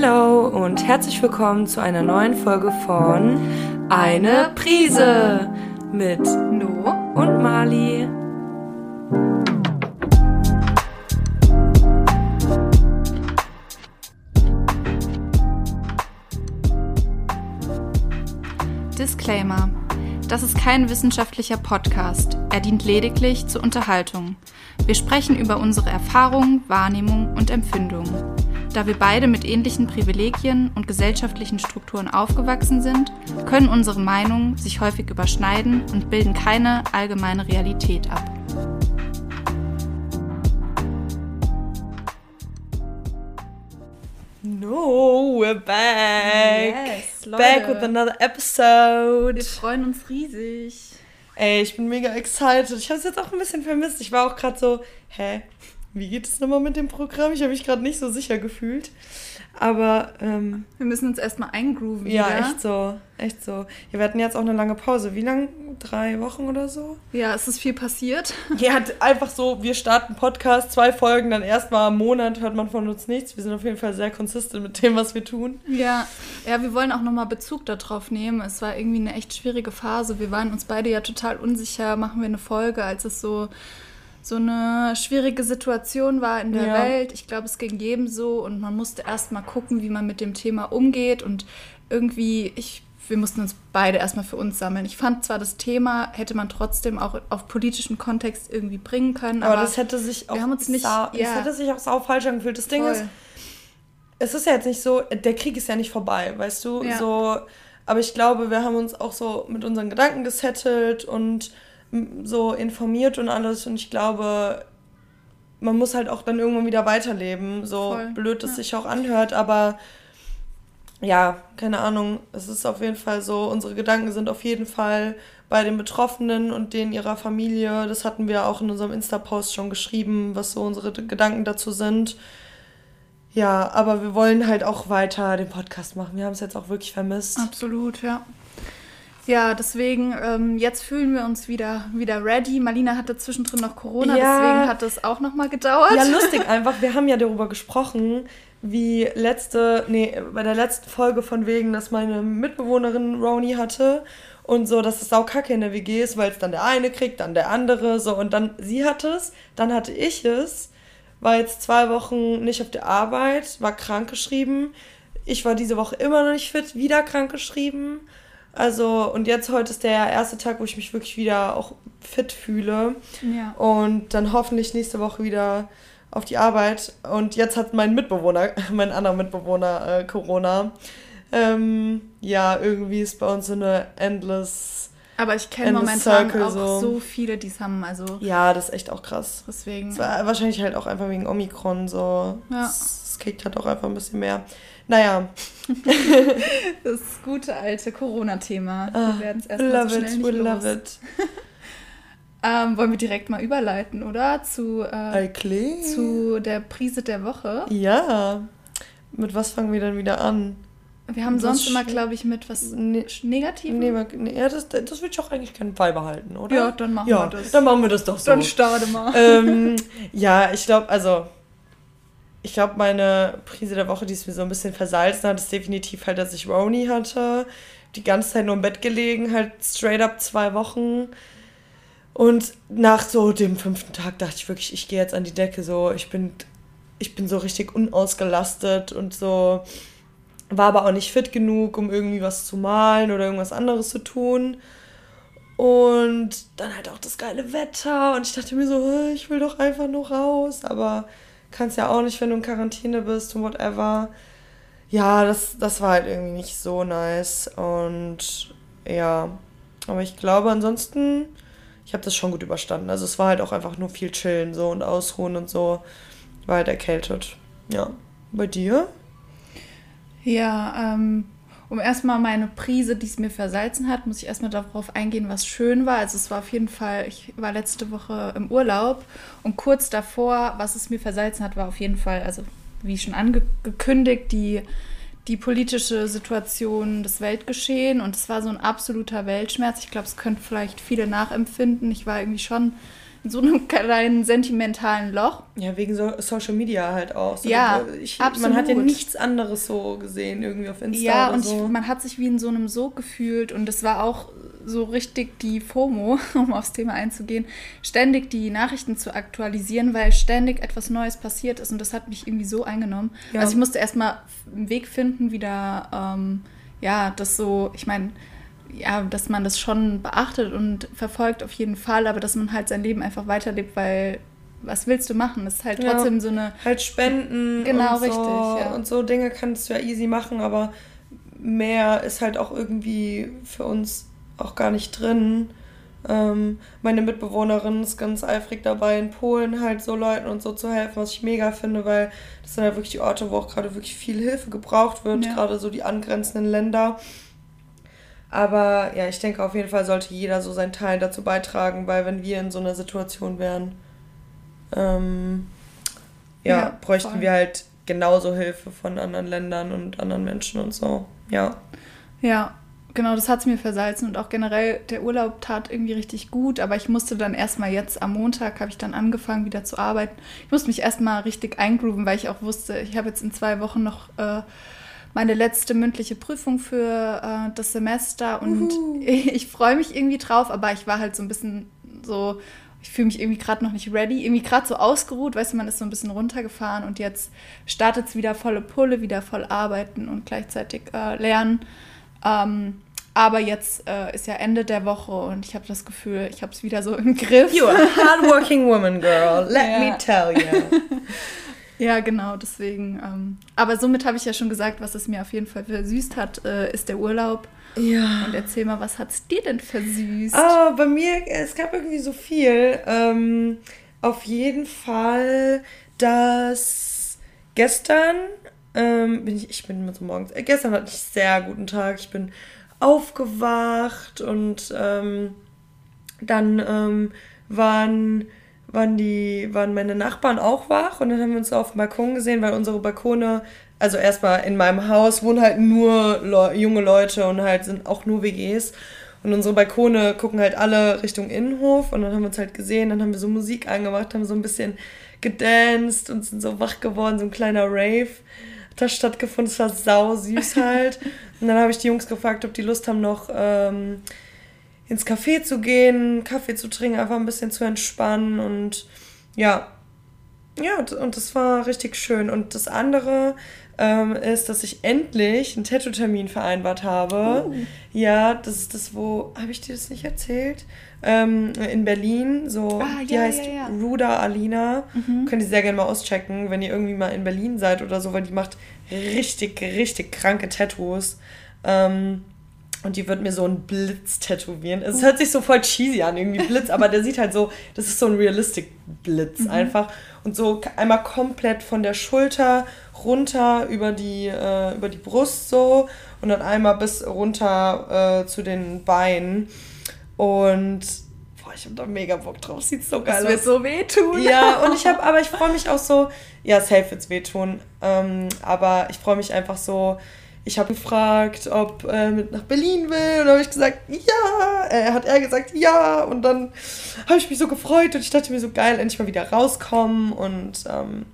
Hallo und herzlich willkommen zu einer neuen Folge von Eine Prise mit No und Mali. Disclaimer. Das ist kein wissenschaftlicher Podcast. Er dient lediglich zur Unterhaltung. Wir sprechen über unsere Erfahrungen, Wahrnehmung und Empfindungen. Da wir beide mit ähnlichen Privilegien und gesellschaftlichen Strukturen aufgewachsen sind, können unsere Meinungen sich häufig überschneiden und bilden keine allgemeine Realität ab. No, we're back. Yes, Leute. Back with another episode. Wir freuen uns riesig. Ey, ich bin mega excited. Ich habe es jetzt auch ein bisschen vermisst. Ich war auch gerade so, hä, wie geht es nochmal mit dem Programm? Ich habe mich gerade nicht so sicher gefühlt. Aber ähm, Wir müssen uns erstmal eingrooven. ja, wieder. echt so, echt so. Ja, wir hatten jetzt auch eine lange Pause. Wie lang? Drei Wochen oder so? Ja, es ist viel passiert. Ja, hat einfach so, wir starten Podcast, zwei Folgen, dann erstmal im Monat hört man von uns nichts. Wir sind auf jeden Fall sehr konsistent mit dem, was wir tun. Ja, ja, wir wollen auch nochmal Bezug darauf nehmen. Es war irgendwie eine echt schwierige Phase. Wir waren uns beide ja total unsicher, machen wir eine Folge, als es so, so eine schwierige Situation war in der Ja. Welt. Ich glaube, es ging jedem so und man musste erst mal gucken, wie man mit dem Thema umgeht und irgendwie, ich, wir mussten uns beide erstmal für uns sammeln. Ich fand zwar, das Thema hätte man trotzdem auch auf politischen Kontext irgendwie bringen können, Aber, aber, das hätte sich auch haben uns nicht- ja. das hätte sich auch sau falsch angefühlt. Das Ding voll. ist, es ist ja jetzt nicht so, der Krieg ist ja nicht vorbei, weißt du? Ja. So, aber ich glaube, wir haben uns auch so mit unseren Gedanken gesettelt und so informiert und alles. Und ich glaube, man muss halt auch dann irgendwann wieder weiterleben. So Voll, blöd es ja. sich auch anhört, aber ja, keine Ahnung. Es ist auf jeden Fall so, unsere Gedanken sind auf jeden Fall bei den Betroffenen und denen ihrer Familie. Das hatten wir auch in unserem Insta-Post schon geschrieben, was so unsere Gedanken dazu sind. Ja, aber wir wollen halt auch weiter den Podcast machen. Wir haben es jetzt auch wirklich vermisst. Absolut, ja. Ja, deswegen, ähm, jetzt fühlen wir uns wieder, wieder ready. Marlina hatte zwischendrin noch Corona, Ja. deswegen hat es auch nochmal gedauert. Ja, lustig einfach. Wir haben ja darüber gesprochen, wie letzte, nee, bei der letzten Folge von wegen, dass meine Mitbewohnerin Roni hatte und so, dass es saukacke in der WG ist, weil es dann der eine kriegt, dann der andere, so und dann sie hatte es, dann hatte ich es, war jetzt zwei Wochen nicht auf der Arbeit, war krankgeschrieben. Ich war diese Woche immer noch nicht fit, wieder krankgeschrieben. Also, und jetzt heute ist der erste Tag, wo ich mich wirklich wieder auch fit fühle. Ja. Und dann hoffentlich nächste Woche wieder auf die Arbeit. Und jetzt hat mein Mitbewohner, mein anderer Mitbewohner äh, Corona. Ähm, ja, irgendwie ist bei uns so eine endless. Aber ich kenne momentan circle auch so. so. viele, die es haben. Also Ja, das ist echt auch krass. deswegen. Das war wahrscheinlich halt auch einfach wegen Omikron so. Ja. Es es kickt halt auch einfach ein bisschen mehr. Naja, Das gute alte Corona-Thema. Ah, Wir werden es erstmal love so schnell it, nicht we los. love it. Ähm, wollen wir direkt mal überleiten, oder? Zu, äh, zu der Prise der Woche. Ja. Mit was fangen wir dann wieder an? Wir haben sonst immer, glaube ich, mit was Nee, Negativem. Nee, nee, ja, das, das würde ich auch eigentlich gerne beibehalten, oder? Ja, dann machen ja, wir das. Dann machen wir das doch so. Dann starte mal. ähm, ja, ich glaube, also, ich glaube, meine Prise der Woche, die ist mir so ein bisschen versalzen hat, ist definitiv halt, dass ich Roni hatte. Die ganze Zeit nur im Bett gelegen, halt straight up zwei Wochen. Und nach so dem fünften Tag dachte ich wirklich, ich gehe jetzt an die Decke, so, ich bin, ich bin so richtig unausgelastet und so, war aber auch nicht fit genug, um irgendwie was zu malen oder irgendwas anderes zu tun. Und dann halt auch das geile Wetter. Und ich dachte mir so, "Hä, ich will doch einfach nur raus. Aber kannst ja auch nicht, wenn du in Quarantäne bist und whatever. Ja, das, das war halt irgendwie nicht so nice. Und ja, aber ich glaube ansonsten, ich habe das schon gut überstanden. Also es war halt auch einfach nur viel chillen so und ausruhen und so. War halt erkältet. Ja. Bei dir? Ja, ähm, um erstmal meine Prise, die es mir versalzen hat, muss ich erstmal darauf eingehen, was schön war. Also es war auf jeden Fall, ich war letzte Woche im Urlaub und kurz davor, was es mir versalzen hat, war auf jeden Fall, also wie schon angekündigt, die, die politische Situation, das Weltgeschehen und es war so ein absoluter Weltschmerz. Ich glaube, es können vielleicht viele nachempfinden. Ich war irgendwie schon in so einem kleinen sentimentalen Loch. Ja, wegen so Social Media halt auch. So ja, ich, absolut. Man hat ja nichts anderes so gesehen irgendwie auf Insta Ja, und so. ich, man hat sich wie in so einem Sog gefühlt und es war auch so richtig die FOMO, um aufs Thema einzugehen, ständig die Nachrichten zu aktualisieren, weil ständig etwas Neues passiert ist und das hat mich irgendwie so eingenommen. Ja. Also ich musste erstmal einen Weg finden, wieder, ähm, ja, das so, ich meine, ja, dass man das schon beachtet und verfolgt auf jeden Fall, aber dass man halt sein Leben einfach weiterlebt, weil was willst du machen? Das ist halt trotzdem ja, so eine. Halt spenden. Genau, und richtig. So, ja. Und so Dinge kannst du ja easy machen, aber mehr ist halt auch irgendwie für uns auch gar nicht drin. Ähm, meine Mitbewohnerin ist ganz eifrig dabei, in Polen halt so Leuten und so zu helfen, was ich mega finde, weil das sind halt wirklich die Orte, wo auch gerade wirklich viel Hilfe gebraucht wird, ja. gerade so die angrenzenden Länder. Aber ja, ich denke auf jeden Fall sollte jeder so seinen Teil dazu beitragen, weil wenn wir in so einer Situation wären, ähm, ja, ja, bräuchten voll. wir halt genauso Hilfe von anderen Ländern und anderen Menschen und so. Ja. Ja, genau, das hat es mir versalzen und auch generell der Urlaub tat irgendwie richtig gut, aber ich musste dann erstmal jetzt am Montag habe ich dann angefangen wieder zu arbeiten. Ich musste mich erstmal richtig eingrooven, weil ich auch wusste, ich habe jetzt in zwei Wochen noch äh, meine letzte mündliche Prüfung für äh, das Semester und Uhu. ich freue mich irgendwie drauf, aber ich war halt so ein bisschen so, ich fühle mich irgendwie gerade noch nicht ready, irgendwie gerade so ausgeruht, weißt du, man ist so ein bisschen runtergefahren und jetzt startet es wieder volle Pulle, wieder voll arbeiten und gleichzeitig äh, lernen. Ähm, aber jetzt äh, ist ja Ende der Woche und ich habe das Gefühl, ich habe es wieder so im Griff. You are a hardworking woman, girl. Let ja. me tell you. ja, genau, deswegen. Ähm, aber somit habe ich ja schon gesagt, was es mir auf jeden Fall versüßt hat, äh, ist der Urlaub. Ja. Und erzähl mal, was hat es dir denn versüßt? Ah, bei mir, es gab irgendwie so viel. Ähm, auf jeden Fall, dass gestern ähm, bin ich, ich bin immer so morgens, äh, gestern hatte ich einen sehr guten Tag. Ich bin aufgewacht und ähm, dann ähm, waren, waren, die, waren meine Nachbarn auch wach und dann haben wir uns auf dem Balkon gesehen, weil unsere Balkone, also erstmal in meinem Haus wohnen halt nur Le junge Leute und halt sind auch nur WGs. Und unsere Balkone gucken halt alle Richtung Innenhof und dann haben wir uns halt gesehen, dann haben wir so Musik angemacht, haben so ein bisschen gedanced und sind so wach geworden, so ein kleiner Rave da stattgefunden. Es war sau süß halt. und dann habe ich die Jungs gefragt, ob die Lust haben, noch ähm, ins Café zu gehen, Kaffee zu trinken, einfach ein bisschen zu entspannen und ja. Ja, und das war richtig schön. Und das andere ähm, ist, dass ich endlich einen Tattoo-Termin vereinbart habe. Oh. Ja, das ist das, wo. Habe ich dir das nicht erzählt? ähm, in Berlin. So, ah, die ja, heißt ja, ja. Ruda Alina. Mhm. Könnt ihr sehr gerne mal auschecken, wenn ihr irgendwie mal in Berlin seid oder so, weil die macht richtig, richtig kranke Tattoos. Ähm, und die wird mir so einen Blitz tätowieren. Es hört sich so voll cheesy an, irgendwie Blitz, aber der sieht halt so, das ist so ein realistic Blitz mhm. einfach. Und so einmal komplett von der Schulter runter über die, äh, über die Brust so und dann einmal bis runter äh, zu den Beinen. Und boah, ich habe da mega Bock drauf. Sieht so geil aus. Das wird so wehtun. Ja, und ich habe, aber ich freue mich auch so, ja, safe wird's wehtun. Ähm, aber ich freue mich einfach so. Ich habe gefragt, ob er mit nach Berlin will. Und dann habe ich gesagt, ja. Er hat er gesagt, ja. Und dann habe ich mich so gefreut und ich dachte mir so geil, endlich mal wieder rauskommen. Und ähm,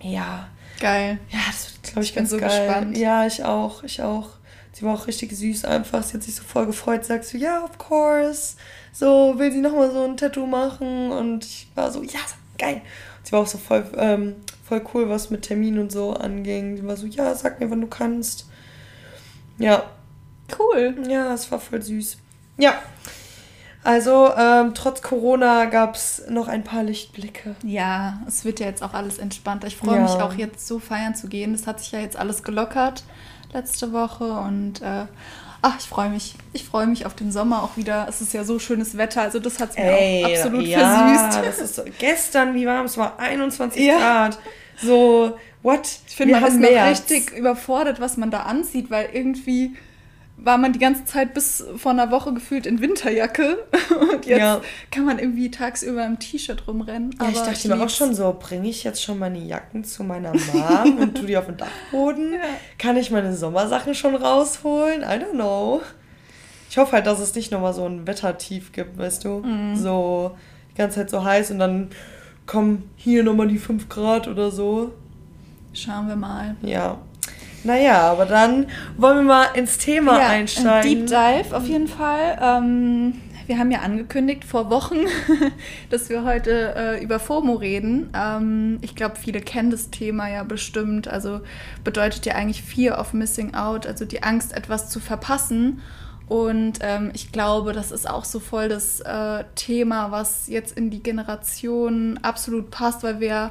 ja. Geil. Ja, das wird, glaube ich, ich, ganz bin so geil. gespannt. Ja, ich auch. Ich auch. Sie war auch richtig süß einfach. Sie hat sich so voll gefreut. Sagt so, ja, of course. So, will sie nochmal so ein Tattoo machen? Und ich war so, ja, geil. Und sie war auch so voll, ähm, voll cool, was mit Termin und so anging. Sie war so, ja, sag mir, wann du kannst. Ja. Cool. Ja, es war voll süß. Ja. Also, ähm, trotz Corona gab es noch ein paar Lichtblicke. Ja, es wird ja jetzt auch alles entspannter. Ich freue ja. mich auch jetzt so feiern zu gehen. Das hat sich ja jetzt alles gelockert letzte Woche und äh, ach, ich freue mich. Ich freue mich auf den Sommer auch wieder. Es ist ja so schönes Wetter, also das hat es mir Ey, auch absolut ja, versüßt. Das ist so, gestern, wie warm? Es war 21 ja. Grad. So, what? Ich finde, man ist noch richtig überfordert, was man da ansieht, weil irgendwie war man die ganze Zeit bis vor einer Woche gefühlt in Winterjacke und jetzt ja. kann man irgendwie tagsüber im T-Shirt rumrennen. Ja, ich dachte mir auch schon so, bringe ich jetzt schon meine Jacken zu meiner Mom und tu die auf den Dachboden? Ja. Kann ich meine Sommersachen schon rausholen? I don't know. Ich hoffe halt, dass es nicht nochmal so ein Wettertief gibt, weißt du? Mhm. So die ganze Zeit so heiß und dann kommen hier nochmal die 5 Grad oder so. Schauen wir mal. Ja. Naja, aber dann wollen wir mal ins Thema ja, einsteigen. Deep Dive auf jeden Fall. Ähm, wir haben ja angekündigt vor Wochen, dass wir heute äh, über FOMO reden. Ähm, ich glaube, viele kennen das Thema ja bestimmt. Also bedeutet ja eigentlich Fear of Missing Out, also die Angst, etwas zu verpassen. Und ähm, ich glaube, das ist auch so voll das äh, Thema, was jetzt in die Generation absolut passt, weil wir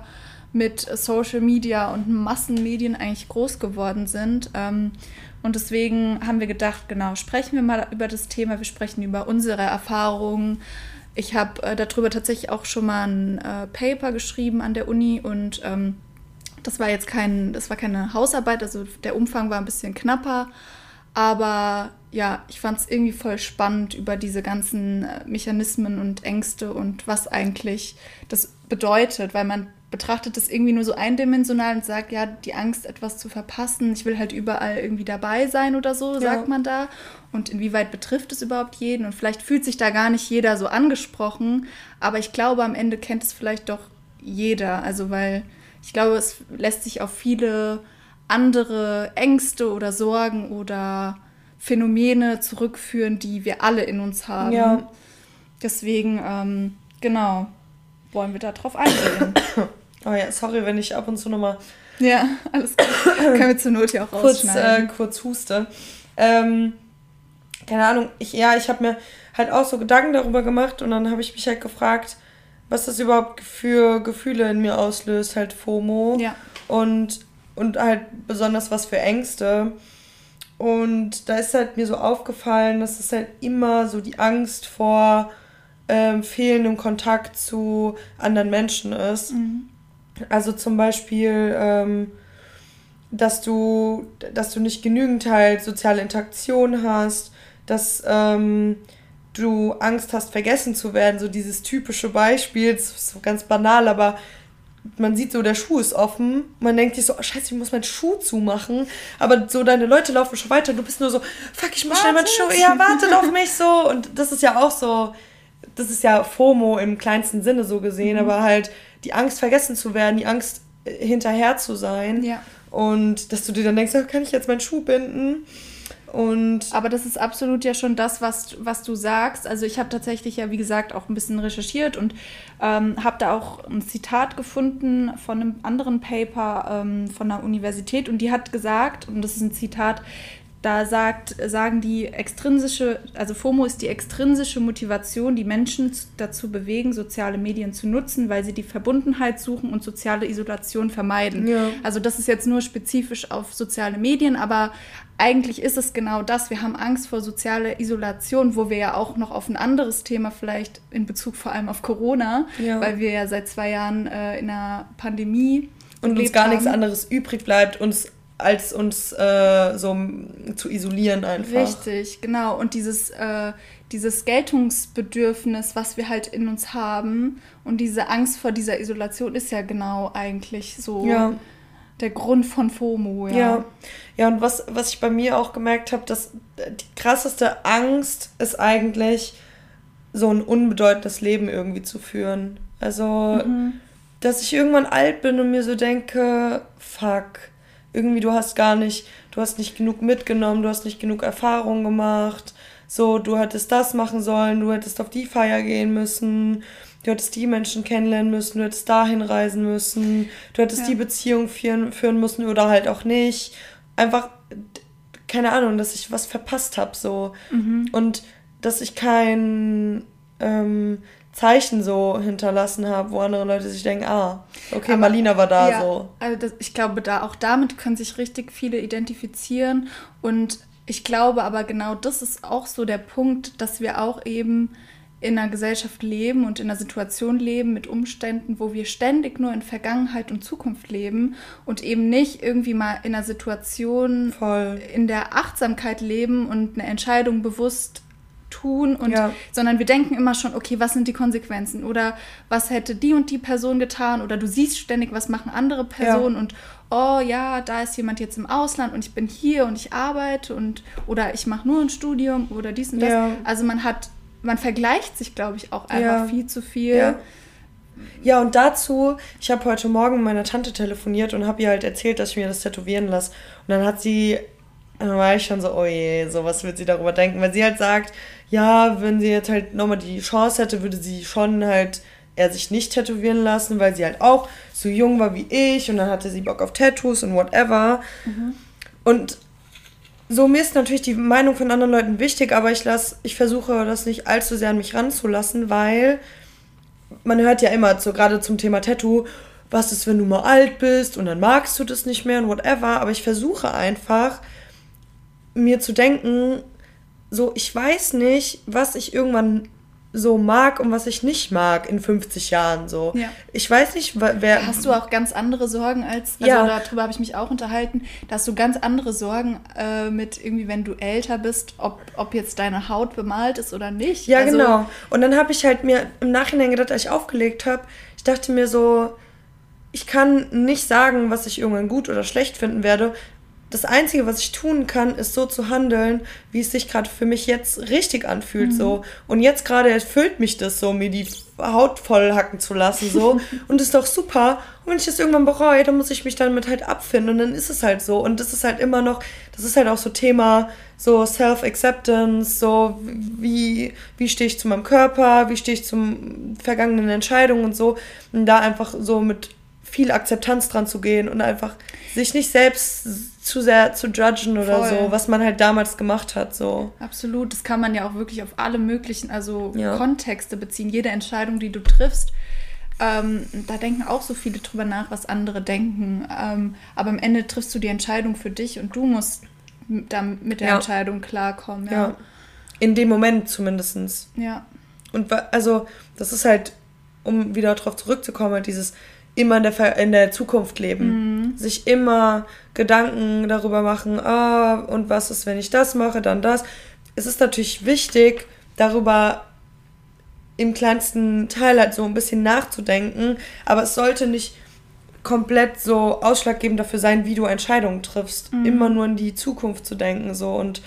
mit Social Media und Massenmedien eigentlich groß geworden sind. Ähm, und deswegen haben wir gedacht, genau, sprechen wir mal über das Thema. Wir sprechen über unsere Erfahrungen. Ich habe äh, darüber tatsächlich auch schon mal ein äh, Paper geschrieben an der Uni und ähm, das war jetzt kein, das war keine Hausarbeit, also der Umfang war ein bisschen knapper. Aber ja, ich fand es irgendwie voll spannend über diese ganzen äh, Mechanismen und Ängste und was eigentlich das bedeutet, weil man betrachtet das irgendwie nur so eindimensional und sagt, ja, die Angst, etwas zu verpassen, ich will halt überall irgendwie dabei sein oder so, ja. sagt man da. Und inwieweit betrifft es überhaupt jeden? Und vielleicht fühlt sich da gar nicht jeder so angesprochen, aber ich glaube, am Ende kennt es vielleicht doch jeder. Also, weil ich glaube, es lässt sich auf viele andere Ängste oder Sorgen oder Phänomene zurückführen, die wir alle in uns haben. Ja. Deswegen, ähm, genau, wollen wir da drauf eingehen. Oh ja, sorry, wenn ich ab und zu nochmal. Ja, alles gut. Können wir zur Not ja auch. Kurz, äh, kurz huste. Ähm, keine Ahnung, ich, ja, ich habe mir halt auch so Gedanken darüber gemacht und dann habe ich mich halt gefragt, was das überhaupt für Gefühle in mir auslöst, halt FOMO. Ja. Und, und halt besonders was für Ängste. Und da ist halt mir so aufgefallen, dass es halt immer so die Angst vor ähm, fehlendem Kontakt zu anderen Menschen ist. Mhm. Also zum Beispiel, ähm, dass du, dass du nicht genügend halt soziale Interaktion hast, dass ähm, du Angst hast, vergessen zu werden. So dieses typische Beispiel, das ist so ganz banal, aber man sieht so, der Schuh ist offen. Man denkt sich so, oh, scheiße, ich muss meinen Schuh zumachen. Aber so deine Leute laufen schon weiter. Du bist nur so, fuck, ich muss schnell meinen Schuh. Ja, wartet auf mich so. Und das ist ja auch so, das ist ja FOMO im kleinsten Sinne so gesehen, mhm. aber halt die Angst vergessen zu werden, die Angst äh, hinterher zu sein. Ja. Und dass du dir dann denkst, kann ich jetzt meinen Schuh binden? Und Aber das ist absolut ja schon das, was, was du sagst. Also ich habe tatsächlich ja, wie gesagt, auch ein bisschen recherchiert und ähm, habe da auch ein Zitat gefunden von einem anderen Paper ähm, von der Universität und die hat gesagt, und das ist ein Zitat, da sagt, sagen die extrinsische, also FOMO ist die extrinsische Motivation, die Menschen dazu bewegen, soziale Medien zu nutzen, weil sie die Verbundenheit suchen und soziale Isolation vermeiden. Ja. Also das ist jetzt nur spezifisch auf soziale Medien, aber eigentlich ist es genau das. Wir haben Angst vor sozialer Isolation, wo wir ja auch noch auf ein anderes Thema vielleicht in Bezug vor allem auf Corona, ja. weil wir ja seit zwei Jahren äh, in einer Pandemie und uns gar haben. nichts anderes übrig bleibt, uns als uns äh, so zu isolieren einfach. Richtig, genau. Und dieses, äh, dieses Geltungsbedürfnis, was wir halt in uns haben und diese Angst vor dieser Isolation ist ja genau eigentlich so ja. der Grund von FOMO. Ja, ja, ja und was, was ich bei mir auch gemerkt habe, dass die krasseste Angst ist eigentlich, so ein unbedeutendes Leben irgendwie zu führen. Also, mhm. dass ich irgendwann alt bin und mir so denke, fuck, irgendwie du hast gar nicht, du hast nicht genug mitgenommen, du hast nicht genug Erfahrung gemacht. So, du hättest das machen sollen, du hättest auf die Feier gehen müssen, du hättest die Menschen kennenlernen müssen, du hättest dahin reisen müssen, du hättest ja. die Beziehung führen, führen müssen oder halt auch nicht. Einfach, keine Ahnung, dass ich was verpasst habe, so. Mhm. Und dass ich kein, ähm, Zeichen so hinterlassen habe, wo andere Leute sich denken, ah, okay, Aber, Marlina war da ja, so. Also das, ich glaube, da auch damit können sich richtig viele identifizieren und ich glaube aber genau das ist auch so der Punkt, dass wir auch eben in einer Gesellschaft leben und in einer Situation leben mit Umständen, wo wir ständig nur in Vergangenheit und Zukunft leben und eben nicht irgendwie mal in einer Situation Voll. in der Achtsamkeit leben und eine Entscheidung bewusst tun und ja. sondern wir denken immer schon, okay, was sind die Konsequenzen oder was hätte die und die Person getan oder du siehst ständig, was machen andere Personen ja. und oh ja, da ist jemand jetzt im Ausland und ich bin hier und ich arbeite und oder ich mache nur ein Studium oder dies und das. Ja. Also man hat man vergleicht sich, glaube ich, auch einfach viel zu viel. Ja. Ja, und dazu, ich habe heute Morgen mit meiner Tante telefoniert und habe ihr halt erzählt, dass ich mir das tätowieren lasse. Und dann hat sie, dann war ich schon so, oh je, so was wird sie darüber denken. Weil sie halt sagt, ja, wenn sie jetzt halt nochmal die Chance hätte, würde sie schon halt er sich nicht tätowieren lassen, weil sie halt auch so jung war wie ich und dann hatte sie Bock auf Tattoos und whatever. Mhm. Und so mir ist natürlich die Meinung von anderen Leuten wichtig, aber ich lass, ich versuche das nicht allzu sehr an mich ranzulassen, weil man hört ja immer so gerade zum Thema Tattoo, was ist, wenn du mal alt bist und dann magst du das nicht mehr und whatever, aber ich versuche einfach mir zu denken, so ich weiß nicht, was ich irgendwann so mag und was ich nicht mag in 50 Jahren so. Ja. Ich weiß nicht, wer. Hast du auch ganz andere Sorgen als. Also ja. darüber habe ich mich auch unterhalten. Da hast du ganz andere Sorgen äh, mit irgendwie, wenn du älter bist, ob, ob jetzt deine Haut bemalt ist oder nicht. Ja, also, genau. Und dann habe ich halt mir im Nachhinein gedacht, als ich aufgelegt habe, ich dachte mir so, ich kann nicht sagen, was ich irgendwann gut oder schlecht finden werde, das Einzige, was ich tun kann, ist so zu handeln, wie es sich gerade für mich jetzt richtig anfühlt. Mhm. So. Und jetzt gerade erfüllt mich das so, mir die Haut voll hacken zu lassen. So. und ist doch super. Und wenn ich das irgendwann bereue, dann muss ich mich damit halt abfinden. Und dann ist es halt so. Und das ist halt immer noch, das ist halt auch so Thema, so Self-Acceptance, so wie, wie stehe ich zu meinem Körper, wie stehe ich zu vergangenen Entscheidungen und so. Und da einfach so mit viel Akzeptanz dran zu gehen und einfach sich nicht selbst zu sehr zu judgen oder Voll. so, was man halt damals gemacht hat. So. Absolut, das kann man ja auch wirklich auf alle möglichen, also ja. Kontexte beziehen. Jede Entscheidung, die du triffst, ähm, da denken auch so viele drüber nach, was andere denken. Ähm, aber am Ende triffst du die Entscheidung für dich und du musst dann mit der ja. Entscheidung klarkommen. Ja. ja. In dem Moment zumindest. Ja. Und also, das ist halt, um wieder darauf zurückzukommen, halt dieses immer in der, in der Zukunft leben. Mhm. Sich immer Gedanken darüber machen, ah, und was ist, wenn ich das mache, dann das. Es ist natürlich wichtig, darüber im kleinsten Teil halt so ein bisschen nachzudenken, aber es sollte nicht komplett so ausschlaggebend dafür sein, wie du Entscheidungen triffst. Mhm. Immer nur in die Zukunft zu denken, so und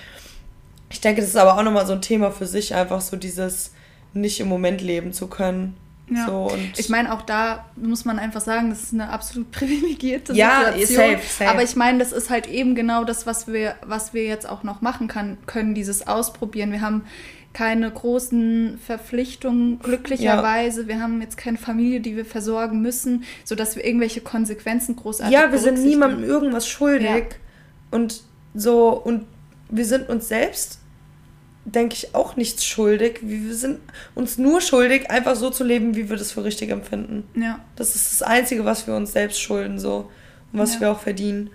ich denke, das ist aber auch nochmal so ein Thema für sich, einfach so dieses nicht im Moment leben zu können. Ja. So, ich meine, auch da muss man einfach sagen, das ist eine absolut privilegierte ja, Situation. Safe, safe. Aber ich meine, das ist halt eben genau das, was wir, was wir jetzt auch noch machen kann, können, dieses Ausprobieren. Wir haben keine großen Verpflichtungen, glücklicherweise. Ja. Wir haben jetzt keine Familie, die wir versorgen müssen, sodass wir irgendwelche Konsequenzen großartig Ja, wir sind niemandem irgendwas schuldig. Ja. Und so, und wir sind uns selbst denke ich, auch nichts schuldig. Wir sind uns nur schuldig, einfach so zu leben, wie wir das für richtig empfinden. Ja. Das ist das Einzige, was wir uns selbst schulden, so. Und was ja. wir auch verdienen.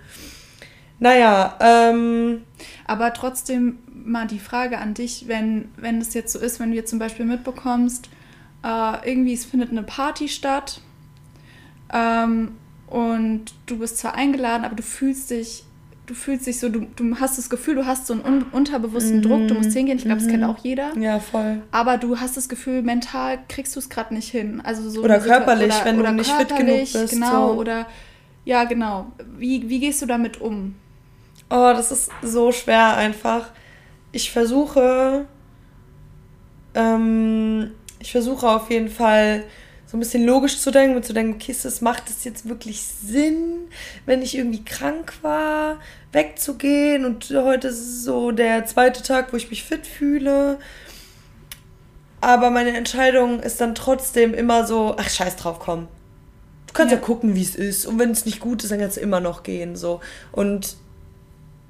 Naja, ähm. Aber trotzdem mal die Frage an dich, wenn, wenn es jetzt so ist, wenn du jetzt zum Beispiel mitbekommst, äh, irgendwie es findet eine Party statt ähm, und du bist zwar eingeladen, aber du fühlst dich du fühlst dich so, du, du hast das Gefühl, du hast so einen un unterbewussten mhm. Druck, du musst hingehen. Ich glaube, mhm. das kennt mhm. auch jeder. Ja, voll. Aber du hast das Gefühl, mental kriegst du es gerade nicht hin. Also so oder körperlich, oder, wenn oder du nicht fit genug bist. Genau, so. oder ja, genau. Wie, wie gehst du damit um? Oh, das ist so schwer einfach. Ich versuche, ähm, ich versuche auf jeden Fall so ein bisschen logisch zu denken und zu denken, okay, das macht es jetzt wirklich Sinn, wenn ich irgendwie krank war, wegzugehen und heute ist so der zweite Tag, wo ich mich fit fühle. Aber meine Entscheidung ist dann trotzdem immer so, ach scheiß drauf, komm. Du kannst ja, ja gucken, wie es ist. Und wenn es nicht gut ist, dann kannst du immer noch gehen. So. Und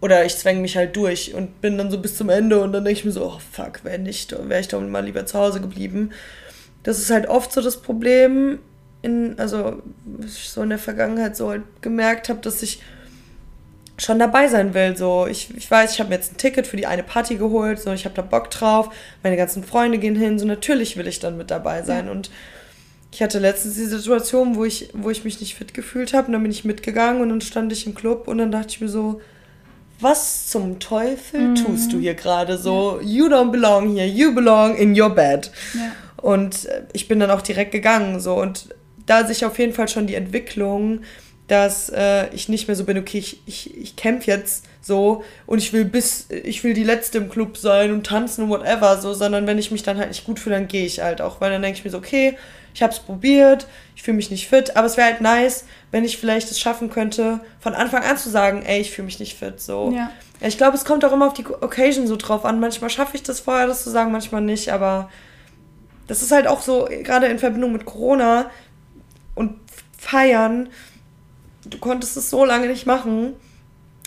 oder ich zwänge mich halt durch und bin dann so bis zum Ende und dann denke ich mir so, oh fuck, wäre nicht, wäre ich doch mal lieber zu Hause geblieben das ist halt oft so das Problem, in, also ich so in der Vergangenheit so halt gemerkt habe, dass ich schon dabei sein will. So, ich, ich weiß, ich habe mir jetzt ein Ticket für die eine Party geholt, so ich habe da Bock drauf, meine ganzen Freunde gehen hin, so natürlich will ich dann mit dabei sein. Ja. Und ich hatte letztens die Situation, wo ich, wo ich mich nicht fit gefühlt habe, und dann bin ich mitgegangen und dann stand ich im Club und dann dachte ich mir so, was zum Teufel mhm. tust du hier gerade so? Ja. You don't belong here, you belong in your bed. Ja. Und äh, ich bin dann auch direkt gegangen so und da sich auf jeden Fall schon die Entwicklung dass äh, ich nicht mehr so bin, okay, ich, ich, ich kämpfe jetzt so und ich will bis, ich will die Letzte im Club sein und tanzen und whatever, so, sondern wenn ich mich dann halt nicht gut fühle, dann gehe ich halt auch, weil dann denke ich mir so, okay, ich habe es probiert, ich fühle mich nicht fit, aber es wäre halt nice, wenn ich vielleicht es schaffen könnte, von Anfang an zu sagen, ey, ich fühle mich nicht fit, so. Ja. Ich glaube, es kommt auch immer auf die Occasion so drauf an. Manchmal schaffe ich das vorher, das zu sagen, manchmal nicht, aber das ist halt auch so, gerade in Verbindung mit Corona und Feiern, du konntest es so lange nicht machen.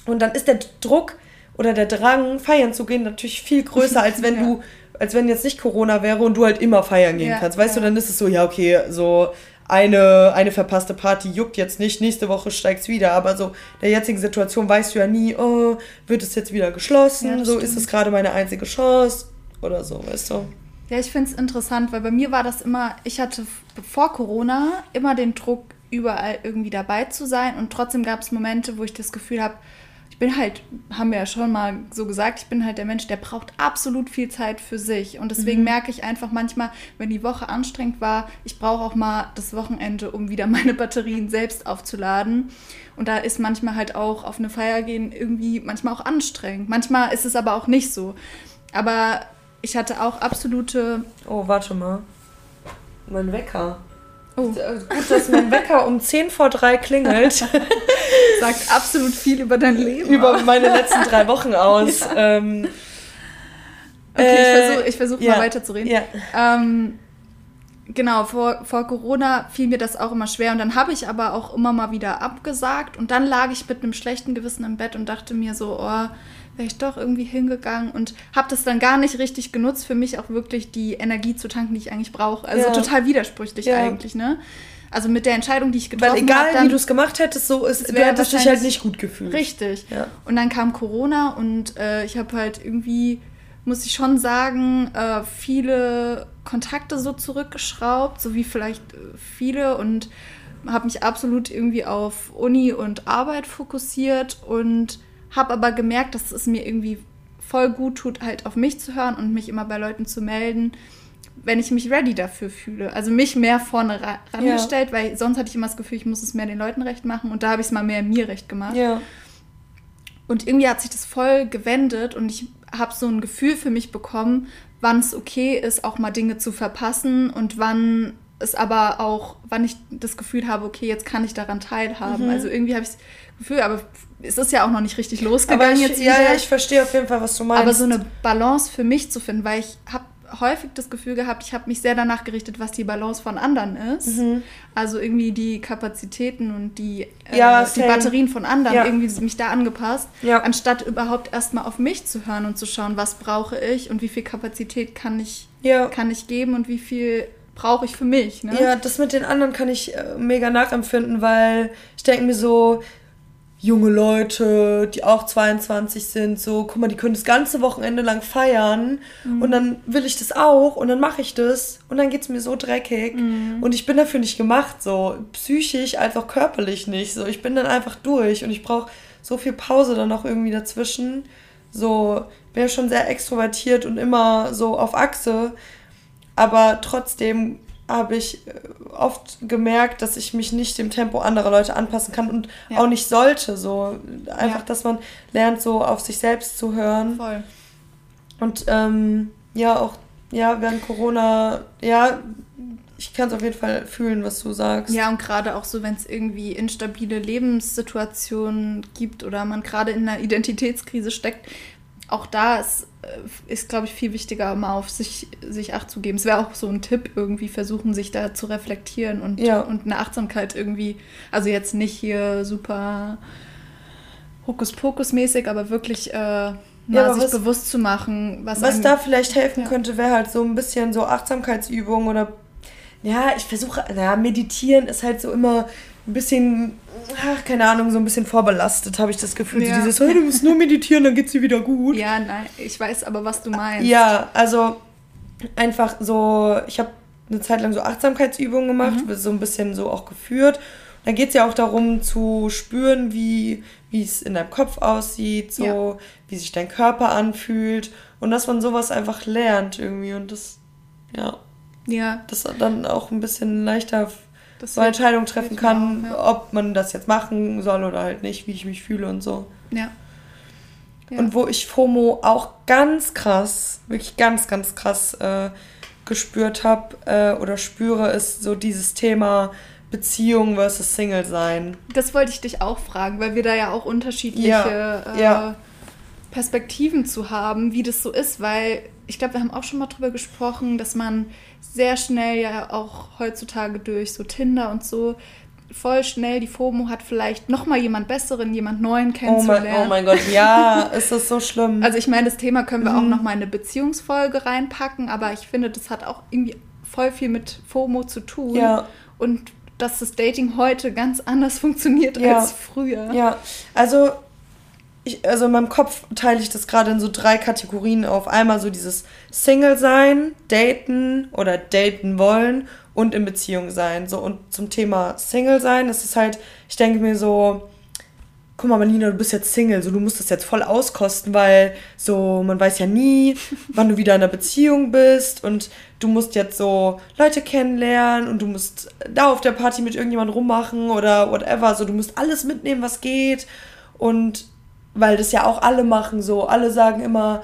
Und dann ist der Druck oder der Drang, feiern zu gehen, natürlich viel größer, als wenn ja. du, als wenn jetzt nicht Corona wäre und du halt immer feiern gehen ja, kannst. Weißt ja. du, dann ist es so, ja, okay, so eine, eine verpasste Party juckt jetzt nicht, nächste Woche steigt es wieder. Aber so der jetzigen Situation weißt du ja nie, oh, wird es jetzt wieder geschlossen? so stimmt. ist es gerade meine einzige Chance oder so, weißt du. Ja, ich finde es interessant, weil bei mir war das immer, ich hatte vor Corona immer den Druck, überall irgendwie dabei zu sein. Und trotzdem gab es Momente, wo ich das Gefühl habe, ich bin halt, haben wir ja schon mal so gesagt, ich bin halt der Mensch, der braucht absolut viel Zeit für sich. Und deswegen mhm. merke ich einfach manchmal, wenn die Woche anstrengend war, ich brauche auch mal das Wochenende, um wieder meine Batterien selbst aufzuladen. Und da ist manchmal halt auch auf eine Feier gehen irgendwie manchmal auch anstrengend. Manchmal ist es aber auch nicht so. Aber ich hatte auch absolute. Oh, warte mal. Mein Wecker. Oh. Gut, dass mein Wecker um 10 vor 3 klingelt. Sagt absolut viel über dein Leben. Über meine letzten drei Wochen aus. Ja. Ähm, okay, äh, ich versuche ich versuch ja. mal weiterzureden. Ja. Ähm, genau, vor, vor Corona fiel mir das auch immer schwer und dann habe ich aber auch immer mal wieder abgesagt und dann lag ich mit einem schlechten Gewissen im Bett und dachte mir so, oh, wäre ich doch irgendwie hingegangen und habe das dann gar nicht richtig genutzt, für mich auch wirklich die Energie zu tanken, die ich eigentlich brauche. Also ja. total widersprüchlich ja. eigentlich, ne? Also mit der Entscheidung, die ich getroffen habe. Weil egal, hab, wie du es gemacht hättest, so ist, du hättest dich halt nicht gut gefühlt. Richtig. Ja. Und dann kam Corona und äh, ich habe halt irgendwie, muss ich schon sagen, äh, viele Kontakte so zurückgeschraubt, so wie vielleicht äh, viele und habe mich absolut irgendwie auf Uni und Arbeit fokussiert und habe aber gemerkt, dass es mir irgendwie voll gut tut, halt auf mich zu hören und mich immer bei Leuten zu melden, wenn ich mich ready dafür fühle. Also mich mehr vorne rangestellt, ja. weil sonst hatte ich immer das Gefühl, ich muss es mehr den Leuten recht machen und da habe ich es mal mehr mir recht gemacht. Ja. Und irgendwie hat sich das voll gewendet und ich habe so ein Gefühl für mich bekommen, wann es okay ist, auch mal Dinge zu verpassen und wann es aber auch, wann ich das Gefühl habe, okay, jetzt kann ich daran teilhaben. Mhm. Also irgendwie habe ich das Gefühl, aber es ist ja auch noch nicht richtig losgegangen ich, jetzt wieder. Ja, ja, ich verstehe auf jeden Fall, was du meinst. Aber so eine Balance für mich zu finden, weil ich habe häufig das Gefühl gehabt, ich habe mich sehr danach gerichtet, was die Balance von anderen ist. Mhm. Also irgendwie die Kapazitäten und die, äh, ja, die Batterien von anderen, ja. irgendwie mich da angepasst, ja. anstatt überhaupt erstmal auf mich zu hören und zu schauen, was brauche ich und wie viel Kapazität kann ich, kann ich geben und wie viel brauche ich für mich. Ne? Ja, das mit den anderen kann ich äh, mega nachempfinden, weil ich denke mir so, junge Leute, die auch 22 sind, so, guck mal, die können das ganze Wochenende lang feiern mhm. und dann will ich das auch und dann mache ich das und dann geht es mir so dreckig mhm. und ich bin dafür nicht gemacht, so psychisch auch körperlich nicht, so, ich bin dann einfach durch und ich brauche so viel Pause dann auch irgendwie dazwischen, so, bin ja schon sehr extrovertiert und immer so auf Achse, aber trotzdem habe ich äh, oft gemerkt, dass ich mich nicht dem Tempo anderer Leute anpassen kann und ja. auch nicht sollte. So einfach, ja. dass man lernt, so auf sich selbst zu hören. Voll. Und ähm, ja, auch ja, während Corona, ja, ich kann es auf jeden Fall fühlen, was du sagst. Ja, und gerade auch so, wenn es irgendwie instabile Lebenssituationen gibt oder man gerade in einer Identitätskrise steckt, auch da ist, äh, ist glaube ich, viel wichtiger, mal auf sich, sich Acht zu geben. Es wäre auch so ein Tipp, irgendwie versuchen, sich da zu reflektieren und, ja. und eine Achtsamkeit irgendwie, also jetzt nicht hier super Hokuspokus-mäßig, aber wirklich äh, mal ja, sich was, bewusst zu machen, was. Was einem, da vielleicht helfen ja. könnte, wäre halt so ein bisschen so Achtsamkeitsübungen oder ja, ich versuche, ja, meditieren ist halt so immer ein bisschen, ach, keine Ahnung, so ein bisschen vorbelastet, habe ich das Gefühl. Ja. So dieses, hey, du musst nur meditieren, dann geht's dir wieder gut. Ja, nein, ich weiß aber, was du meinst. Ja, also einfach so, ich habe eine Zeit lang so Achtsamkeitsübungen gemacht, mhm. so ein bisschen so auch geführt. Da geht es ja auch darum zu spüren, wie es in deinem Kopf aussieht, so ja. wie sich dein Körper anfühlt und dass man sowas einfach lernt irgendwie und das, ja. Ja. Das dann auch ein bisschen leichter das so Entscheidungen treffen kann, auch, ja. ob man das jetzt machen soll oder halt nicht, wie ich mich fühle und so. Ja. ja. Und wo ich FOMO auch ganz krass, wirklich ganz, ganz krass äh, gespürt habe äh, oder spüre, ist so dieses Thema Beziehung versus Single sein. Das wollte ich dich auch fragen, weil wir da ja auch unterschiedliche ja. Äh, ja. Perspektiven zu haben, wie das so ist, weil ich glaube, wir haben auch schon mal drüber gesprochen, dass man sehr schnell ja auch heutzutage durch so Tinder und so voll schnell die FOMO hat, vielleicht noch mal jemand Besseren, jemand Neuen kennenzulernen. Oh mein, oh mein Gott, ja, ist das so schlimm. Also ich meine, das Thema können wir mhm. auch noch mal in eine Beziehungsfolge reinpacken, aber ich finde, das hat auch irgendwie voll viel mit FOMO zu tun. Ja. Und dass das Dating heute ganz anders funktioniert ja. als früher. Ja, also ich, also in meinem Kopf teile ich das gerade in so drei Kategorien auf. Einmal so dieses Single sein, daten oder daten wollen und in Beziehung sein. So und zum Thema Single sein, ist es halt, ich denke mir so, guck mal, Marlina, du bist jetzt Single, so du musst das jetzt voll auskosten, weil so man weiß ja nie, wann du wieder in einer Beziehung bist und du musst jetzt so Leute kennenlernen und du musst da auf der Party mit irgendjemandem rummachen oder whatever, so du musst alles mitnehmen, was geht und weil das ja auch alle machen so. Alle sagen immer,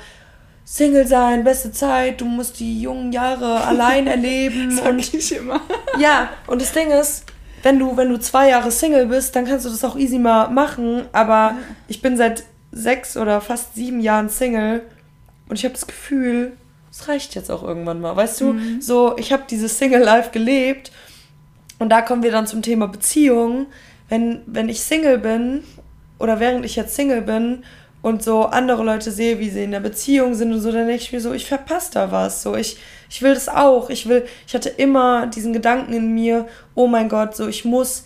Single sein, beste Zeit, du musst die jungen Jahre allein erleben. Sag und ich immer. ja, und das Ding ist, wenn du, wenn du zwei Jahre Single bist, dann kannst du das auch easy mal machen. Aber ich bin seit sechs oder fast sieben Jahren Single und ich habe das Gefühl, es reicht jetzt auch irgendwann mal. Weißt du, mhm. so, ich habe dieses Single-Life gelebt und da kommen wir dann zum Thema Beziehung. Wenn, wenn ich Single bin oder während ich jetzt Single bin und so andere Leute sehe, wie sie in der Beziehung sind und so, dann denke ich mir so, ich verpasse da was. So, ich, ich will das auch. Ich will, ich hatte immer diesen Gedanken in mir, oh mein Gott, so ich muss